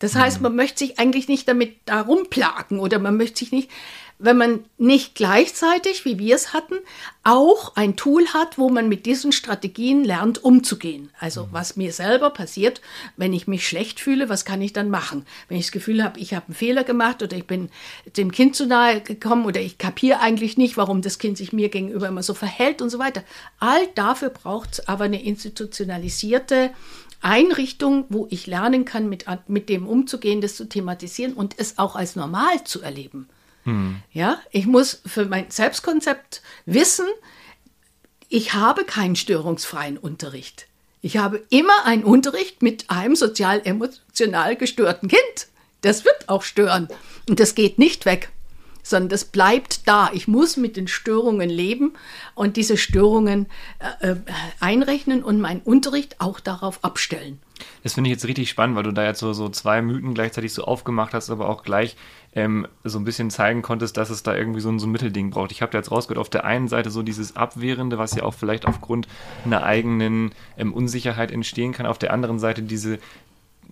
Das heißt, man möchte sich eigentlich nicht damit darum plagen oder man möchte sich nicht, wenn man nicht gleichzeitig, wie wir es hatten, auch ein Tool hat, wo man mit diesen Strategien lernt, umzugehen. Also was mir selber passiert, wenn ich mich schlecht fühle, was kann ich dann machen? Wenn ich das Gefühl habe, ich habe einen Fehler gemacht oder ich bin dem Kind zu nahe gekommen oder ich kapiere eigentlich nicht, warum das Kind sich mir gegenüber immer so verhält und so weiter. All dafür braucht es aber eine institutionalisierte Einrichtung, wo ich lernen kann, mit, mit dem umzugehen, das zu thematisieren und es auch als normal zu erleben. Hm. Ja, ich muss für mein Selbstkonzept wissen, ich habe keinen störungsfreien Unterricht. Ich habe immer einen Unterricht mit einem sozial-emotional gestörten Kind. Das wird auch stören und das geht nicht weg sondern das bleibt da. Ich muss mit den Störungen leben und diese Störungen äh, äh, einrechnen und meinen Unterricht auch darauf abstellen. Das finde ich jetzt richtig spannend, weil du da jetzt so, so zwei Mythen gleichzeitig so aufgemacht hast, aber auch gleich ähm, so ein bisschen zeigen konntest, dass es da irgendwie so ein, so ein Mittelding braucht. Ich habe da jetzt rausgehört, auf der einen Seite so dieses Abwehrende, was ja auch vielleicht aufgrund einer eigenen ähm, Unsicherheit entstehen kann, auf der anderen Seite diese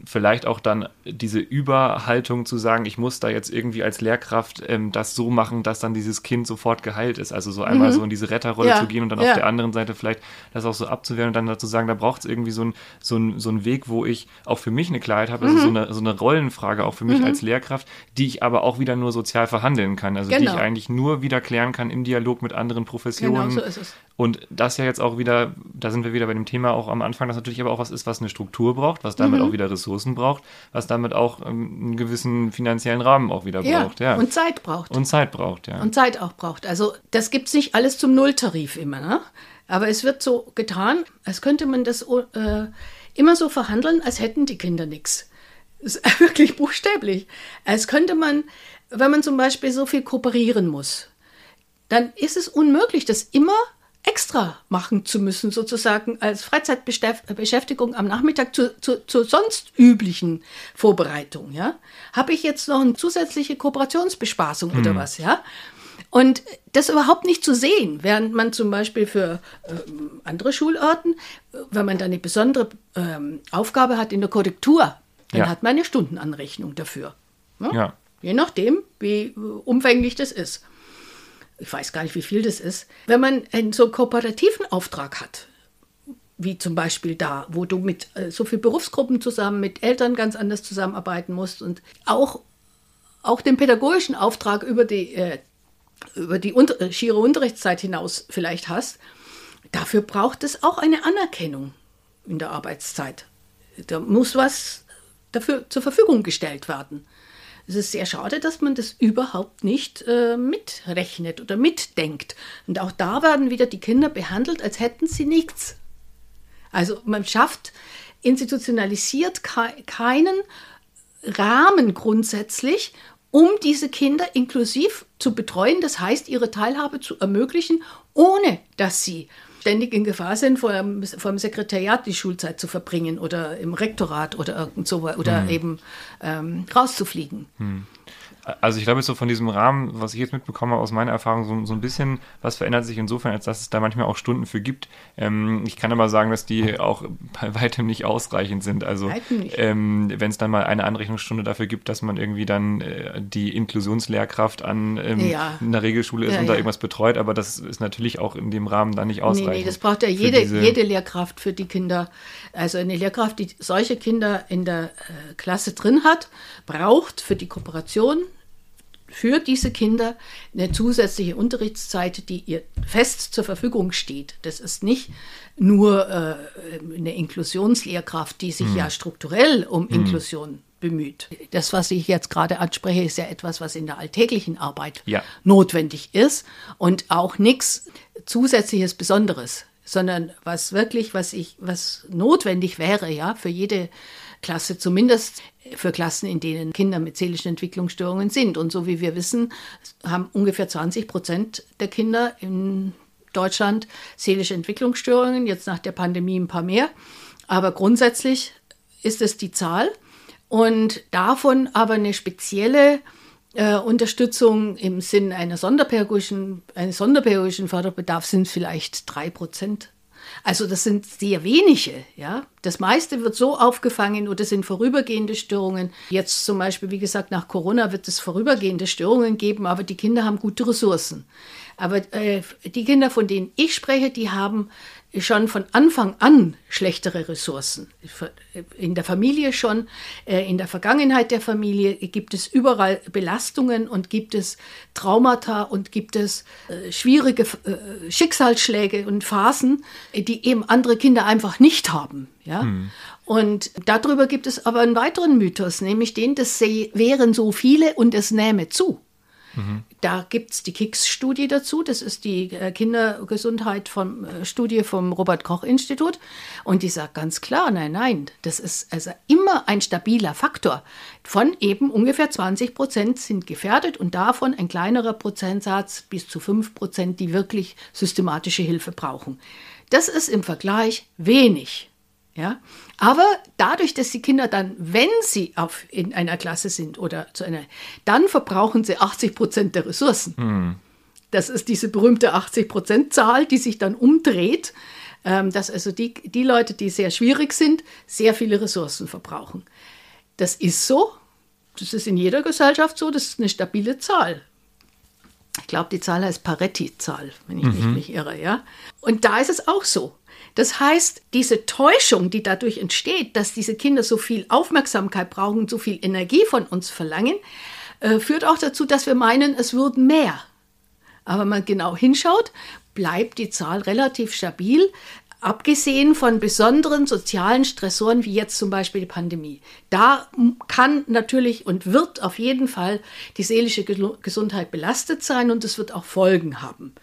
vielleicht auch dann diese Überhaltung zu sagen, ich muss da jetzt irgendwie als Lehrkraft ähm, das so machen, dass dann dieses Kind sofort geheilt ist. Also so einmal mhm. so in diese Retterrolle ja. zu gehen und dann ja. auf der anderen Seite vielleicht das auch so abzuwehren und dann dazu sagen, da braucht es irgendwie so einen so ein, so ein Weg, wo ich auch für mich eine Klarheit habe, also mhm. so, eine, so eine Rollenfrage auch für mich mhm. als Lehrkraft, die ich aber auch wieder nur sozial verhandeln kann. Also genau. die ich genau. eigentlich nur wieder klären kann im Dialog mit anderen Professionen. Genau, so ist es. Und das ja jetzt auch wieder, da sind wir wieder bei dem Thema auch am Anfang, das natürlich aber auch was ist, was eine Struktur braucht, was damit mhm. auch wieder Ressourcen braucht, was damit auch ähm, einen gewissen finanziellen Rahmen auch wieder ja, braucht. Ja, und Zeit braucht. Und Zeit braucht, ja. Und Zeit auch braucht. Also das gibt es nicht alles zum Nulltarif immer, ne? Aber es wird so getan, als könnte man das äh, immer so verhandeln, als hätten die Kinder nichts. <laughs> Wirklich buchstäblich. Als könnte man, wenn man zum Beispiel so viel kooperieren muss, dann ist es unmöglich, das immer extra machen zu müssen, sozusagen als Freizeitbeschäftigung am Nachmittag zu, zu, zur sonst üblichen Vorbereitung, ja, habe ich jetzt noch eine zusätzliche Kooperationsbespaßung hm. oder was, ja? Und das überhaupt nicht zu sehen, während man zum Beispiel für ähm, andere Schulorten, wenn man da eine besondere ähm, Aufgabe hat in der Korrektur, dann ja. hat man eine Stundenanrechnung dafür. Ne? Ja. Je nachdem, wie äh, umfänglich das ist ich weiß gar nicht, wie viel das ist, wenn man einen so kooperativen Auftrag hat, wie zum Beispiel da, wo du mit äh, so vielen Berufsgruppen zusammen, mit Eltern ganz anders zusammenarbeiten musst und auch, auch den pädagogischen Auftrag über die, äh, über die unter, schiere Unterrichtszeit hinaus vielleicht hast, dafür braucht es auch eine Anerkennung in der Arbeitszeit. Da muss was dafür zur Verfügung gestellt werden. Es ist sehr schade, dass man das überhaupt nicht äh, mitrechnet oder mitdenkt. Und auch da werden wieder die Kinder behandelt, als hätten sie nichts. Also man schafft institutionalisiert ke keinen Rahmen grundsätzlich, um diese Kinder inklusiv zu betreuen, das heißt ihre Teilhabe zu ermöglichen, ohne dass sie ständig in Gefahr sind, vor dem, vor dem Sekretariat die Schulzeit zu verbringen oder im Rektorat oder irgend so oder hm. eben ähm, rauszufliegen. Hm. Also ich glaube jetzt so von diesem Rahmen, was ich jetzt mitbekomme aus meiner Erfahrung, so, so ein bisschen, was verändert sich insofern, als dass es da manchmal auch Stunden für gibt. Ähm, ich kann aber sagen, dass die auch bei weitem nicht ausreichend sind. Also ähm, wenn es dann mal eine Anrechnungsstunde dafür gibt, dass man irgendwie dann äh, die Inklusionslehrkraft an ähm, ja. einer Regelschule ist ja, und da irgendwas betreut, aber das ist natürlich auch in dem Rahmen dann nicht ausreichend. Nee, nee, das braucht ja jede, jede Lehrkraft für die Kinder. Also eine Lehrkraft, die solche Kinder in der äh, Klasse drin hat, braucht für die Kooperation für diese Kinder eine zusätzliche Unterrichtszeit, die ihr fest zur Verfügung steht. Das ist nicht nur äh, eine Inklusionslehrkraft, die sich mhm. ja strukturell um mhm. Inklusion bemüht. Das, was ich jetzt gerade anspreche, ist ja etwas, was in der alltäglichen Arbeit ja. notwendig ist und auch nichts zusätzliches Besonderes, sondern was wirklich, was ich, was notwendig wäre, ja, für jede Klasse, zumindest für Klassen, in denen Kinder mit seelischen Entwicklungsstörungen sind. Und so wie wir wissen, haben ungefähr 20 Prozent der Kinder in Deutschland seelische Entwicklungsstörungen, jetzt nach der Pandemie ein paar mehr. Aber grundsätzlich ist es die Zahl. und davon aber eine spezielle äh, Unterstützung im Sinn einer sonderpädagogischen, eines sonderpädagogischen Förderbedarfs sind vielleicht drei Prozent. Also das sind sehr wenige, ja. Das meiste wird so aufgefangen oder sind vorübergehende Störungen. Jetzt zum Beispiel, wie gesagt, nach Corona wird es vorübergehende Störungen geben, aber die Kinder haben gute Ressourcen. Aber äh, die Kinder, von denen ich spreche, die haben schon von Anfang an schlechtere Ressourcen. In der Familie schon, äh, in der Vergangenheit der Familie gibt es überall Belastungen und gibt es Traumata und gibt es äh, schwierige äh, Schicksalsschläge und Phasen, die eben andere Kinder einfach nicht haben. Ja? Hm. Und darüber gibt es aber einen weiteren Mythos, nämlich den, das wären so viele und es nähme zu. Da gibt es die KICS-Studie dazu. Das ist die äh, Kindergesundheit vom äh, Studie vom Robert-Koch-Institut. Und die sagt ganz klar, nein, nein, das ist also immer ein stabiler Faktor. Von eben ungefähr 20 Prozent sind gefährdet und davon ein kleinerer Prozentsatz bis zu 5 Prozent, die wirklich systematische Hilfe brauchen. Das ist im Vergleich wenig. Ja? Aber dadurch, dass die Kinder dann, wenn sie auf, in einer Klasse sind oder zu einer, dann verbrauchen sie 80 Prozent der Ressourcen. Mhm. Das ist diese berühmte 80 Prozent Zahl, die sich dann umdreht, ähm, dass also die, die Leute, die sehr schwierig sind, sehr viele Ressourcen verbrauchen. Das ist so. Das ist in jeder Gesellschaft so. Das ist eine stabile Zahl. Ich glaube, die Zahl heißt Paretti-Zahl, wenn ich mhm. nicht mich irre. Ja? Und da ist es auch so. Das heißt, diese Täuschung, die dadurch entsteht, dass diese Kinder so viel Aufmerksamkeit brauchen, so viel Energie von uns verlangen, äh, führt auch dazu, dass wir meinen, es würden mehr. Aber wenn man genau hinschaut, bleibt die Zahl relativ stabil, abgesehen von besonderen sozialen Stressoren wie jetzt zum Beispiel die Pandemie. Da kann natürlich und wird auf jeden Fall die seelische Gesundheit belastet sein und es wird auch Folgen haben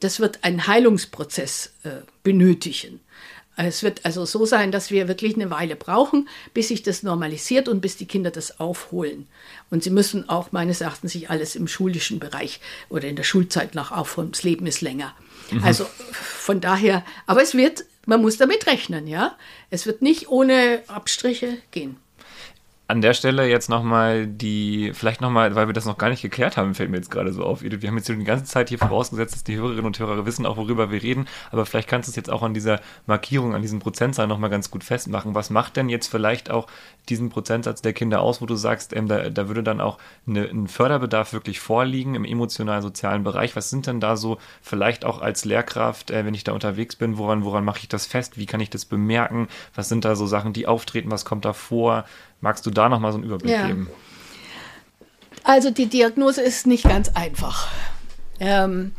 das wird einen Heilungsprozess äh, benötigen. Es wird also so sein, dass wir wirklich eine Weile brauchen, bis sich das normalisiert und bis die Kinder das aufholen. Und sie müssen auch meines Erachtens sich alles im schulischen Bereich oder in der Schulzeit noch aufholen. Das Leben ist länger. Mhm. Also von daher, aber es wird, man muss damit rechnen, ja. Es wird nicht ohne Abstriche gehen. An der Stelle jetzt nochmal die, vielleicht nochmal, weil wir das noch gar nicht geklärt haben, fällt mir jetzt gerade so auf. Wir haben jetzt die ganze Zeit hier vorausgesetzt, dass die Hörerinnen und Hörer wissen auch, worüber wir reden, aber vielleicht kannst du es jetzt auch an dieser Markierung, an diesem Prozentsatz nochmal ganz gut festmachen. Was macht denn jetzt vielleicht auch diesen Prozentsatz der Kinder aus, wo du sagst, ähm, da, da würde dann auch eine, ein Förderbedarf wirklich vorliegen im emotional-sozialen Bereich? Was sind denn da so vielleicht auch als Lehrkraft, äh, wenn ich da unterwegs bin, woran, woran mache ich das fest? Wie kann ich das bemerken? Was sind da so Sachen, die auftreten? Was kommt da vor? Magst du da nochmal so einen Überblick ja. geben? Also die Diagnose ist nicht ganz einfach. Ähm,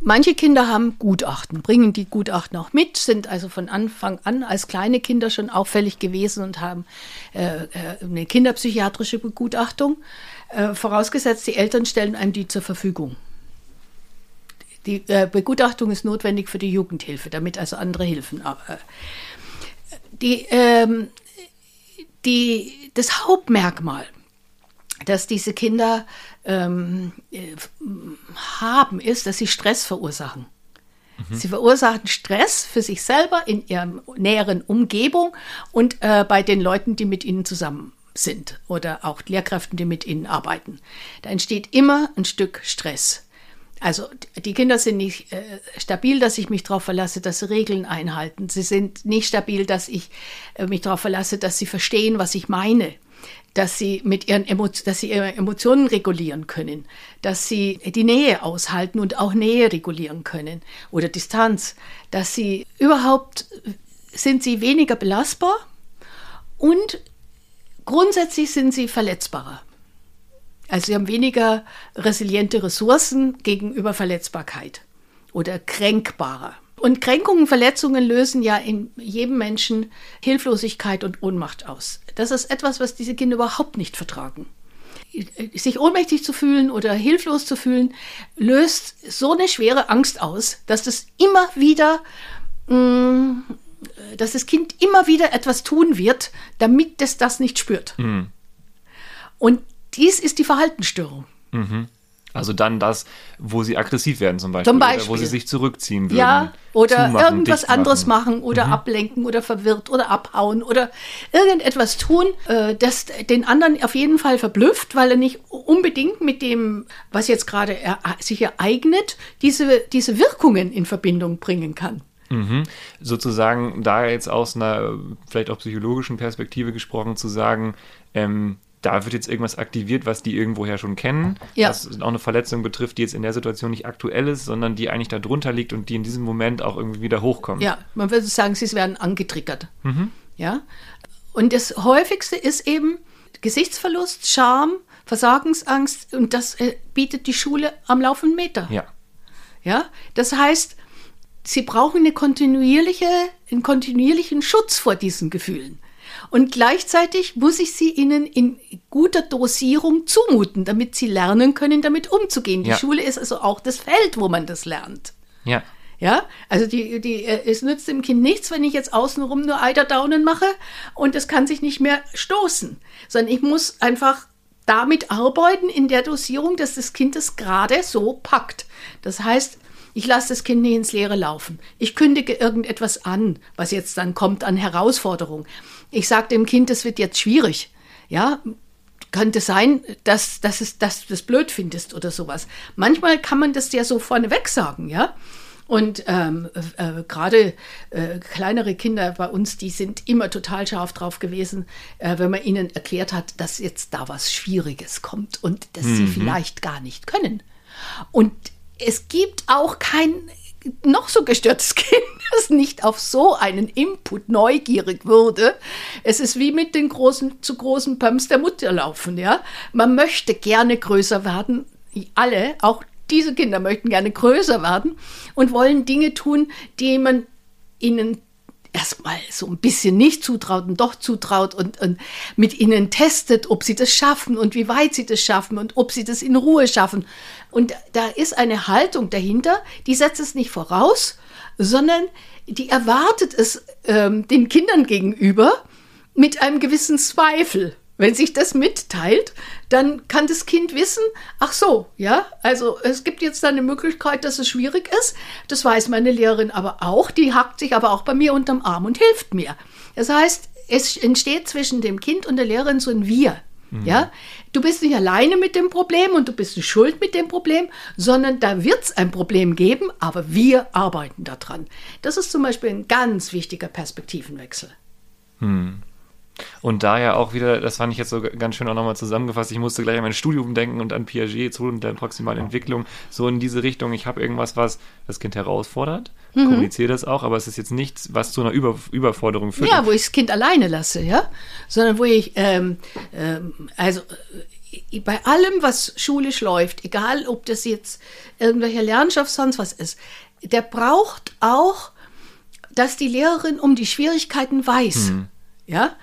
manche Kinder haben Gutachten, bringen die Gutachten auch mit, sind also von Anfang an als kleine Kinder schon auffällig gewesen und haben äh, äh eine kinderpsychiatrische Begutachtung. Äh, vorausgesetzt, die Eltern stellen einem die zur Verfügung. Die äh, Begutachtung ist notwendig für die Jugendhilfe, damit also andere Hilfen. Äh, die ähm, die, das Hauptmerkmal, das diese Kinder ähm, äh, haben, ist, dass sie Stress verursachen. Mhm. Sie verursachen Stress für sich selber in ihrer näheren Umgebung und äh, bei den Leuten, die mit ihnen zusammen sind oder auch Lehrkräften, die mit ihnen arbeiten. Da entsteht immer ein Stück Stress. Also die Kinder sind nicht äh, stabil, dass ich mich darauf verlasse, dass sie Regeln einhalten. Sie sind nicht stabil, dass ich äh, mich darauf verlasse, dass sie verstehen, was ich meine. Dass sie mit ihren dass sie ihre Emotionen regulieren können, dass sie die Nähe aushalten und auch Nähe regulieren können oder Distanz, dass sie überhaupt sind sie weniger belastbar und grundsätzlich sind sie verletzbarer. Also sie haben weniger resiliente Ressourcen gegenüber Verletzbarkeit oder kränkbarer. Und Kränkungen, Verletzungen lösen ja in jedem Menschen Hilflosigkeit und Ohnmacht aus. Das ist etwas, was diese Kinder überhaupt nicht vertragen. Sich ohnmächtig zu fühlen oder hilflos zu fühlen, löst so eine schwere Angst aus, dass das immer wieder, mm, dass das Kind immer wieder etwas tun wird, damit es das nicht spürt. Mhm. Und dies ist die Verhaltensstörung. Mhm. Also dann das, wo sie aggressiv werden zum Beispiel. Zum Beispiel. Oder wo sie sich zurückziehen würden. Ja, oder zumachen, irgendwas anderes machen. oder ablenken oder verwirrt oder abhauen oder irgendetwas tun, äh, das den anderen auf jeden Fall verblüfft, weil er nicht unbedingt mit dem, was jetzt gerade er, sich ereignet, diese, diese Wirkungen in Verbindung bringen kann. Mhm. Sozusagen da jetzt aus einer äh, vielleicht auch psychologischen Perspektive gesprochen zu sagen, ähm, da wird jetzt irgendwas aktiviert, was die irgendwoher schon kennen, Ja. was auch eine Verletzung betrifft, die jetzt in der Situation nicht aktuell ist, sondern die eigentlich da drunter liegt und die in diesem Moment auch irgendwie wieder hochkommt. Ja, man würde sagen, sie werden angetriggert. Ja. Und das häufigste ist eben Gesichtsverlust, Scham, Versagensangst und das äh, bietet die Schule am laufenden Meter. Ja. Ja, das heißt, sie brauchen eine kontinuierliche, einen kontinuierlichen Schutz vor diesen Gefühlen. Und gleichzeitig muss ich sie ihnen in guter Dosierung zumuten, damit sie lernen können, damit umzugehen. Die Ja. Schule ist also auch das Feld, wo man das lernt. Ja. Ja, also die, die, äh, es nützt dem Kind nichts, wenn ich jetzt außenrum nur Eiderdaunen mache und es kann sich nicht mehr stoßen, sondern ich muss einfach damit arbeiten in der Dosierung, dass das Kind es gerade so packt. Das heißt, ich lasse das Kind nicht ins Leere laufen. Ich kündige irgendetwas an, was jetzt dann kommt an Herausforderung. Ich sage dem Kind, es wird jetzt schwierig. Ja, könnte sein, dass, dass, es, dass du das blöd findest oder sowas. Manchmal kann man das ja so vorneweg sagen, ja. Und ähm, äh, gerade äh, kleinere Kinder bei uns, die sind immer total scharf drauf gewesen, äh, wenn man ihnen erklärt hat, dass jetzt da was Schwieriges kommt und dass sie vielleicht gar nicht können. Und es gibt auch kein noch so gestörtes <laughs> Kind, das nicht auf so einen Input neugierig würde. Es ist wie mit den großen, zu großen Pumps der Mutter laufen, ja. Man möchte gerne größer werden. Alle, auch diese Kinder möchten gerne größer werden und wollen Dinge tun, die man ihnen erstmal so ein bisschen nicht zutraut und doch zutraut und, und mit ihnen testet, ob sie das schaffen und wie weit sie das schaffen und ob sie das in Ruhe schaffen. Und da ist eine Haltung dahinter, die setzt es nicht voraus, sondern die erwartet es ähm, den Kindern gegenüber mit einem gewissen Zweifel. Wenn sich das mitteilt, dann kann das Kind wissen, ach so, ja, also es gibt jetzt da eine Möglichkeit, dass es schwierig ist. Das weiß meine Lehrerin aber auch. Die hackt sich aber auch bei mir unterm Arm und hilft mir. Das heißt, es entsteht zwischen dem Kind und der Lehrerin so ein Wir. Ja, du bist nicht alleine mit dem Problem und du bist nicht schuld mit dem Problem, sondern da wird es ein Problem geben, aber wir arbeiten daran. Das ist zum Beispiel ein ganz wichtiger Perspektivenwechsel. Und daher auch wieder, das fand ich jetzt so ganz schön auch nochmal zusammengefasst, ich musste gleich an mein Studium denken und an Piaget zu und der proximalen Entwicklung, so in diese Richtung, ich habe irgendwas, was das Kind herausfordert, Mhm. kommuniziere das auch, aber es ist jetzt nichts, was zu einer Über Überforderung führt. Ja, wo ich das Kind alleine lasse, ja, sondern wo ich, ähm, ähm, also äh, bei allem, was schulisch läuft, egal ob das jetzt irgendwelcher Lernstoff sonst was ist, der braucht auch, dass die Lehrerin um die Schwierigkeiten weiß, ja.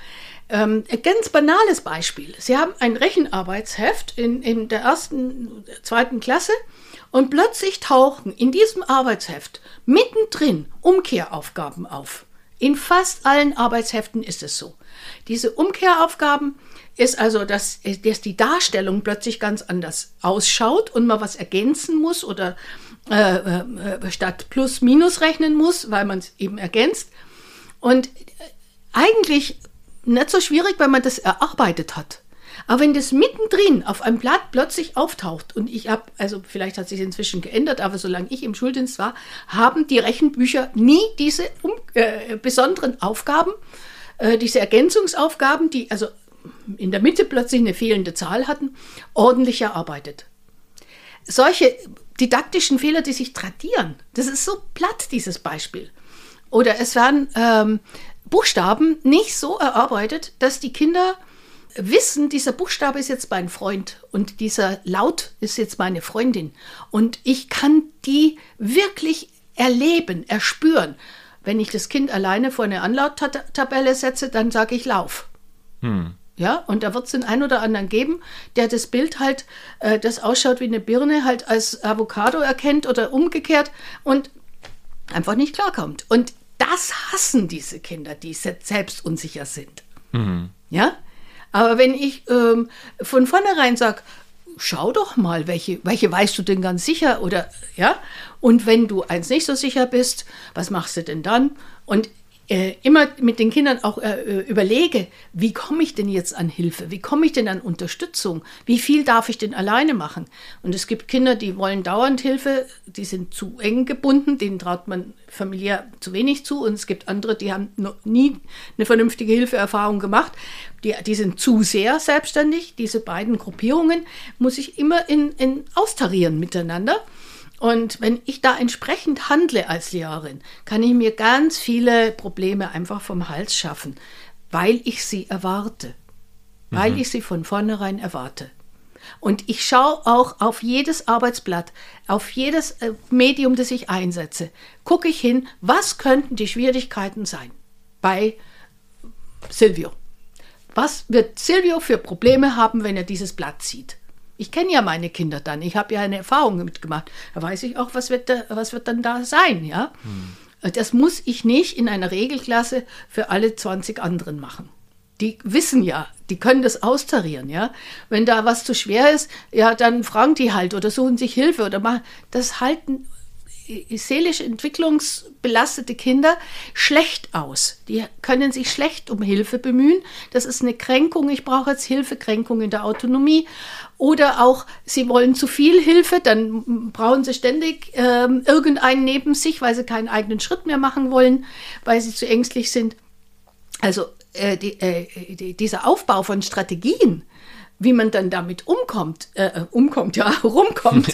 Ähm, ein ganz banales Beispiel. Sie haben ein Rechenarbeitsheft in, in der ersten, zweiten Klasse und plötzlich tauchen in diesem Arbeitsheft mittendrin Umkehraufgaben auf. In fast allen Arbeitsheften ist es so. Diese Umkehraufgaben ist also, dass, dass die Darstellung plötzlich ganz anders ausschaut und man was ergänzen muss oder äh, äh, statt Plus Minus rechnen muss, weil man es eben ergänzt. Und eigentlich nicht so schwierig, weil man das erarbeitet hat. Aber wenn das mittendrin auf einem Blatt plötzlich auftaucht und ich habe, also vielleicht hat sich inzwischen geändert, aber solange ich im Schuldienst war, haben die Rechenbücher nie diese um, äh, besonderen Aufgaben, äh, diese Ergänzungsaufgaben, die also in der Mitte plötzlich eine fehlende Zahl hatten, ordentlich erarbeitet. Solche didaktischen Fehler, die sich tradieren, das ist so platt, dieses Beispiel. Oder es werden ähm, Buchstaben nicht so erarbeitet, dass die Kinder wissen, dieser Buchstabe ist jetzt mein Freund und dieser Laut ist jetzt meine Freundin. Und ich kann die wirklich erleben, erspüren. Wenn ich das Kind alleine vor eine Anlauttabelle setze, dann sage ich Lauf. Ja, und da wird es den einen oder anderen geben, der das Bild halt, äh, das ausschaut wie eine Birne, halt als Avocado erkennt oder umgekehrt und einfach nicht klarkommt. Und das hassen diese Kinder, die se- selbst unsicher sind. Ja? Aber wenn ich ähm, von vornherein sage, schau doch mal, welche, welche weißt du denn ganz sicher oder ja? Und wenn du eins nicht so sicher bist, was machst du denn dann? Und äh, immer mit den Kindern auch äh, äh, überlege, wie komme ich denn jetzt an Hilfe? Wie komme ich denn an Unterstützung? Wie viel darf ich denn alleine machen? Und es gibt Kinder, die wollen dauernd Hilfe, die sind zu eng gebunden, denen traut man familiär zu wenig zu. Und es gibt andere, die haben noch nie eine vernünftige Hilfeerfahrung gemacht. Die, die sind zu sehr selbstständig. Diese beiden Gruppierungen muss ich immer in, in austarieren miteinander. Und wenn ich da entsprechend handle als Lehrerin, kann ich mir ganz viele Probleme einfach vom Hals schaffen, weil ich sie erwarte. Mhm. Weil ich sie von vornherein erwarte. Und ich schaue auch auf jedes Arbeitsblatt, auf jedes äh, Medium, das ich einsetze, gucke ich hin, was könnten die Schwierigkeiten sein bei Silvio. Was wird Silvio für Probleme haben, wenn er dieses Blatt sieht? Ich kenne ja meine Kinder dann. Ich habe ja eine Erfahrung mitgemacht. Da weiß ich auch, was wird, da, was wird dann da sein, ja. Hm. Das muss ich nicht in einer Regelklasse für alle 20 anderen machen. Die wissen ja, die können das austarieren, ja. Wenn da was zu schwer ist, ja, dann fragen die halt oder suchen sich Hilfe oder machen. Das halten seelisch entwicklungsbelastete Kinder schlecht aus. Die können sich schlecht um Hilfe bemühen. Das ist eine Kränkung. Ich brauche jetzt Hilfe, Kränkung in der Autonomie. Oder auch, sie wollen zu viel Hilfe, dann brauchen sie ständig äh, irgendeinen neben sich, weil sie keinen eigenen Schritt mehr machen wollen, weil sie zu ängstlich sind. Also äh, die, äh, die, dieser Aufbau von Strategien, wie man dann damit umkommt, äh, äh umkommt, ja, <laughs> rumkommt, <laughs>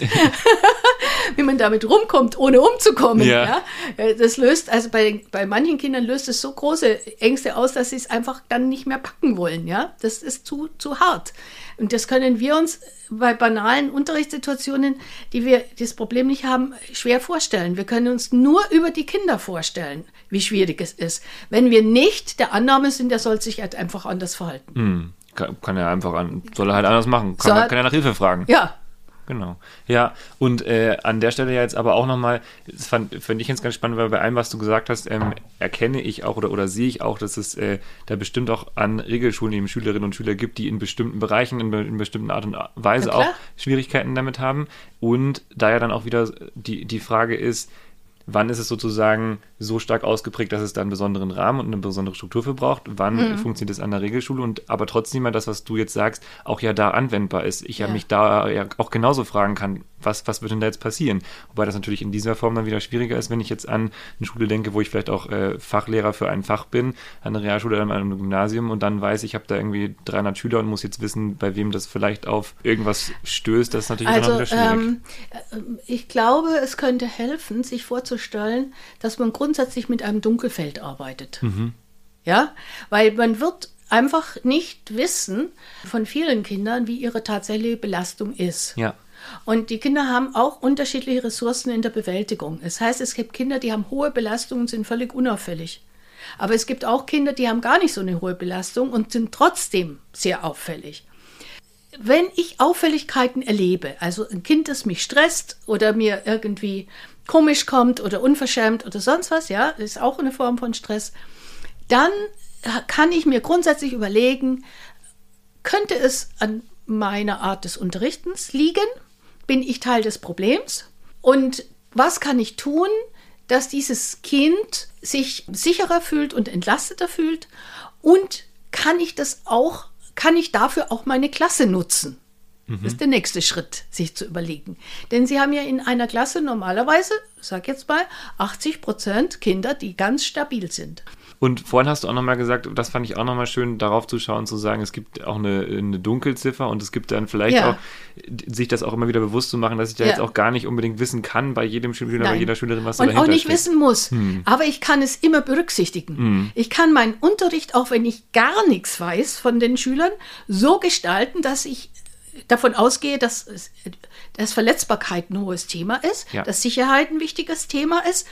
wie man damit rumkommt, ohne umzukommen. Ja. ja. Äh, das löst, also bei, bei manchen Kindern löst es so große Ängste aus, dass sie es einfach dann nicht mehr packen wollen. Ja, das ist zu, zu hart. Und das können wir uns bei banalen Unterrichtssituationen, die wir das Problem nicht haben, schwer vorstellen. Wir können uns nur über die Kinder vorstellen, wie schwierig es ist. Wenn wir nicht der Annahme sind, der soll sich halt einfach anders verhalten. Mhm. Kann, kann er einfach an, soll er halt anders machen. Kann, so, kann er nach Hilfe fragen. Ja, Genau. Ja, und äh, an der Stelle ja jetzt aber auch nochmal, das fand, fand ich jetzt ganz spannend, weil bei allem, was du gesagt hast, ähm, erkenne ich auch oder, oder sehe ich auch, dass es äh, da bestimmt auch an Regelschulen eben Schülerinnen und Schüler gibt, die in bestimmten Bereichen, in, in bestimmten Art und Weise auch Schwierigkeiten damit haben. Und da ja dann auch wieder die, die Frage ist, wann ist es sozusagen so stark ausgeprägt, dass es da einen besonderen Rahmen und eine besondere Struktur für braucht, wann mhm. funktioniert es an der Regelschule und aber trotzdem mal das, was du jetzt sagst, auch ja da anwendbar ist. Ich ja, ja mich da ja auch genauso fragen kann, was, was wird denn da jetzt passieren? Wobei das natürlich in dieser Form dann wieder schwieriger ist, wenn ich jetzt an eine Schule denke, wo ich vielleicht auch äh, Fachlehrer für ein Fach bin, an der Realschule oder an einem Gymnasium und dann weiß ich, habe da irgendwie 300 Schüler und muss jetzt wissen, bei wem das vielleicht auf irgendwas stößt. Das ist natürlich also, dann auch wieder schwierig. Ähm, äh, ich glaube, es könnte helfen, sich vorzustellen, dass man grundsätzlich mit einem Dunkelfeld arbeitet. Mhm. Ja, weil man wird einfach nicht wissen von vielen Kindern, wie ihre tatsächliche Belastung ist. Ja. Und die Kinder haben auch unterschiedliche Ressourcen in der Bewältigung. Das heißt, es gibt Kinder, die haben hohe Belastungen und sind völlig unauffällig. Aber es gibt auch Kinder, die haben gar nicht so eine hohe Belastung und sind trotzdem sehr auffällig. Wenn ich Auffälligkeiten erlebe, also ein Kind, das mich stresst oder mir irgendwie komisch kommt oder unverschämt oder sonst was, ja, ist auch eine Form von Stress, dann kann ich mir grundsätzlich überlegen, könnte es an meiner Art des Unterrichtens liegen? bin ich Teil des Problems? Und was kann ich tun, dass dieses Kind sich sicherer fühlt und entlasteter fühlt? Und kann ich das auch, kann ich dafür auch meine Klasse nutzen? Das ist mhm. der nächste Schritt, sich zu überlegen. Denn Sie haben ja in einer Klasse normalerweise, sag jetzt mal, 80 Prozent Kinder, die ganz stabil sind. Und vorhin hast du auch nochmal gesagt, das fand ich auch nochmal schön, darauf zu schauen, zu sagen, es gibt auch eine, eine Dunkelziffer und es gibt dann vielleicht ja. auch, sich das auch immer wieder bewusst zu machen, dass ich da ja. jetzt auch gar nicht unbedingt wissen kann bei jedem Schüler, Nein. bei jeder Schülerin, was da Und auch nicht steht. wissen muss. Hm. Aber ich kann es immer berücksichtigen. Hm. Ich kann meinen Unterricht, auch wenn ich gar nichts weiß von den Schülern, so gestalten, dass ich davon ausgehe, dass, dass Verletzbarkeit ein hohes Thema ist, ja. dass Sicherheit ein wichtiges Thema ist,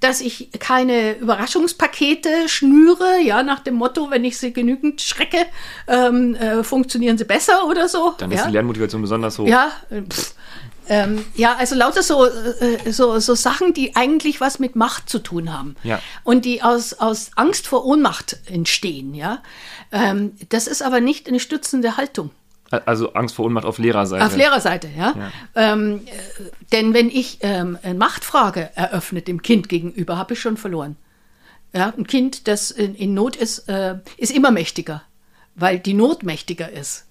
dass ich keine Überraschungspakete schnüre, ja, nach dem Motto, wenn ich sie genügend schrecke, ähm, äh, funktionieren sie besser oder so. Dann ja? ist die Lernmotivation besonders hoch. Ja, pff. Ähm, ja, also lauter so, äh, so, so Sachen, die eigentlich was mit Macht zu tun haben. Ja. Und die aus, aus Angst vor Ohnmacht entstehen, ja. Ähm, das ist aber nicht eine stützende Haltung. Also Angst vor Unmacht auf Lehrerseite. Auf Lehrerseite, ja. ja. Ähm, äh, denn wenn ich ähm, eine Machtfrage eröffne dem Kind gegenüber, habe ich schon verloren. Ja, ein Kind, das in, in Not ist, äh, ist immer mächtiger, weil die Not mächtiger ist.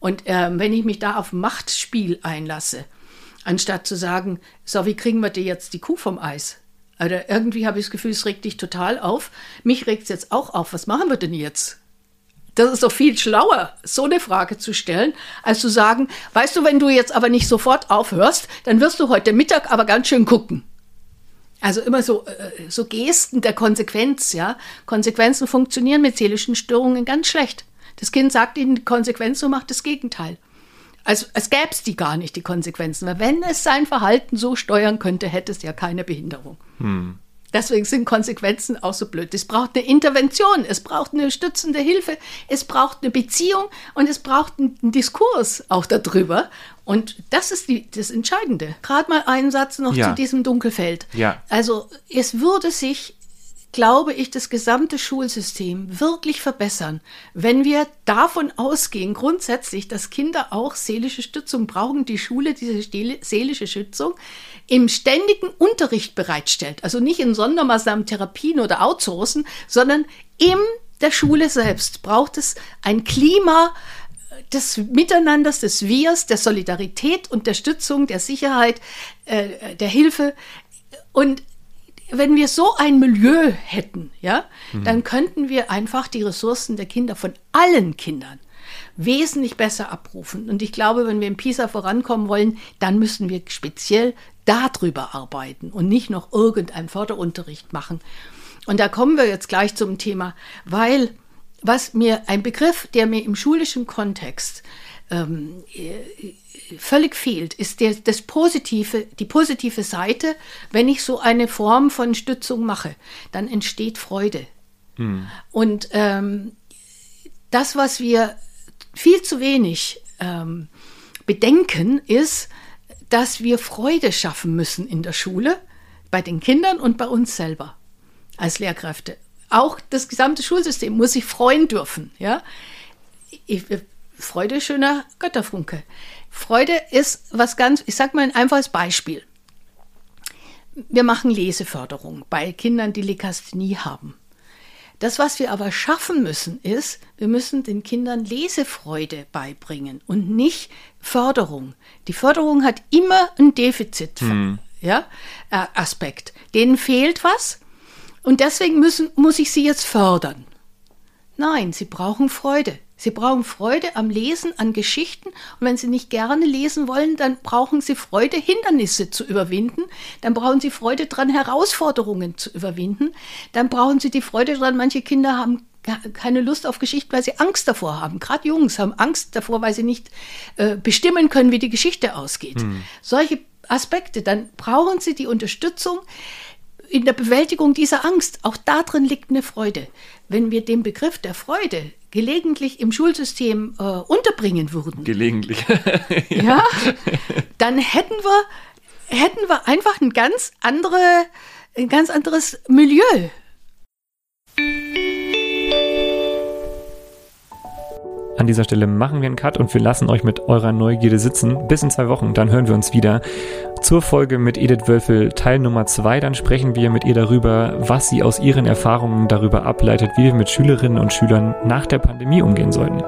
Und äh, wenn ich mich da auf Machtspiel einlasse, anstatt zu sagen, so, wie kriegen wir dir jetzt die Kuh vom Eis? Also irgendwie habe ich das Gefühl, es regt dich total auf. Mich regt es jetzt auch auf. Was machen wir denn jetzt? Das ist doch viel schlauer, so eine Frage zu stellen, als zu sagen, weißt du, wenn du jetzt aber nicht sofort aufhörst, dann wirst du heute Mittag aber ganz schön gucken. Also immer so, äh, so Gesten der Konsequenz, ja. Konsequenzen funktionieren mit seelischen Störungen ganz schlecht. Das Kind sagt ihnen die Konsequenz und macht das Gegenteil. Also es gäbe es die gar nicht, die Konsequenzen. Weil wenn es sein Verhalten so steuern könnte, hätte es ja keine Behinderung. Hm. Deswegen sind Konsequenzen auch so blöd. Es braucht eine Intervention, es braucht eine stützende Hilfe, es braucht eine Beziehung und es braucht einen Diskurs auch darüber. Und das ist die, das Entscheidende. Gerade mal einen Satz noch ja. zu diesem Dunkelfeld. Ja. Also es würde sich glaube ich, das gesamte Schulsystem wirklich verbessern, wenn wir davon ausgehen, grundsätzlich, dass Kinder auch seelische Stützung brauchen, die Schule diese seelische Stützung im ständigen Unterricht bereitstellt. Also nicht in Sondermaßnahmen, Therapien oder Outsourcen, sondern in der Schule selbst braucht es ein Klima, des Miteinanders, des Wirs, der Solidarität, Unterstützung, der Sicherheit, äh, der Hilfe. Und wenn wir so ein Milieu hätten, ja, mhm. dann könnten wir einfach die Ressourcen der Kinder von allen Kindern wesentlich besser abrufen. Und ich glaube, wenn wir in PISA vorankommen wollen, dann müssen wir speziell darüber arbeiten und nicht noch irgendeinen Förderunterricht machen. Und da kommen wir jetzt gleich zum Thema, weil was mir ein Begriff, der mir im schulischen Kontext ähm, völlig fehlt, ist der, das positive, die positive Seite. Wenn ich so eine Form von Stützung mache, dann entsteht Freude. Hm. Und ähm, das, was wir viel zu wenig ähm, bedenken, ist, dass wir Freude schaffen müssen in der Schule, bei den Kindern und bei uns selber als Lehrkräfte. Auch das gesamte Schulsystem muss sich freuen dürfen. Ja? Ich, Freude schöner Götterfunke. Freude ist was ganz, ich sage mal ein einfaches Beispiel. Wir machen Leseförderung bei Kindern, die Lekasthenie haben. Das, was wir aber schaffen müssen, ist, wir müssen den Kindern Lesefreude beibringen und nicht Förderung. Die Förderung hat immer einen Defizit, hm. ja, äh, Aspekt. Denen fehlt was und deswegen müssen, muss ich sie jetzt fördern. Nein, sie brauchen Freude. Sie brauchen Freude am Lesen, an Geschichten. Und wenn Sie nicht gerne lesen wollen, dann brauchen Sie Freude, Hindernisse zu überwinden. Dann brauchen Sie Freude daran, Herausforderungen zu überwinden. Dann brauchen Sie die Freude daran, manche Kinder haben keine Lust auf Geschichten, weil sie Angst davor haben. Gerade Jungs haben Angst davor, weil sie nicht äh, bestimmen können, wie die Geschichte ausgeht. Hm. Solche Aspekte, dann brauchen sie die Unterstützung in der Bewältigung dieser Angst. Auch darin liegt eine Freude. Wenn wir den Begriff der Freude gelegentlich im Schulsystem äh, unterbringen würden. Gelegentlich. ja. <laughs> ja. dann hätten wir, hätten wir einfach ein ganz, andere, ein ganz anderes Milieu. An dieser Stelle machen wir einen Cut und wir lassen euch mit eurer Neugierde sitzen. Bis in zwei Wochen, dann hören wir uns wieder zur Folge mit Edith Wölfel Teil Nummer zwei. Dann sprechen wir mit ihr darüber, was sie aus ihren Erfahrungen darüber ableitet, wie wir mit Schülerinnen und Schülern nach der Pandemie umgehen sollten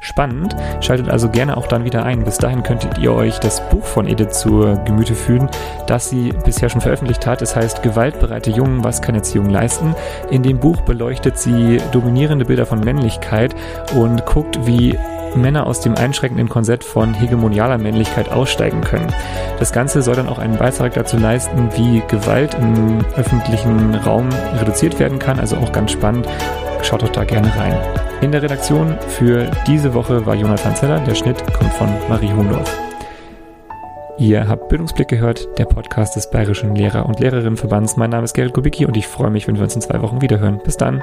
spannend. Schaltet also gerne auch dann wieder ein. Bis dahin könntet ihr euch das Buch von Edith zu Gemüte führen, das sie bisher schon veröffentlicht hat. Es heißt Gewaltbereite Jungen, was kann Erziehung leisten? In dem Buch beleuchtet sie dominierende Bilder von Männlichkeit und guckt, wie Männer aus dem einschränkenden Korsett von hegemonialer Männlichkeit aussteigen können. Das Ganze soll dann auch einen Beitrag dazu leisten, wie Gewalt im öffentlichen Raum reduziert werden kann. Also auch ganz spannend. Schaut doch da gerne rein. In der Redaktion für diese Woche war Jonathan Zeller, der Schnitt kommt von Marie Hundorf. Ihr habt Bildungsblick gehört, der Podcast des Bayerischen Lehrer- und Lehrerinnenverbands. Mein Name ist Gerrit Kubicki und ich freue mich, wenn wir uns in zwei Wochen wiederhören. Bis dann.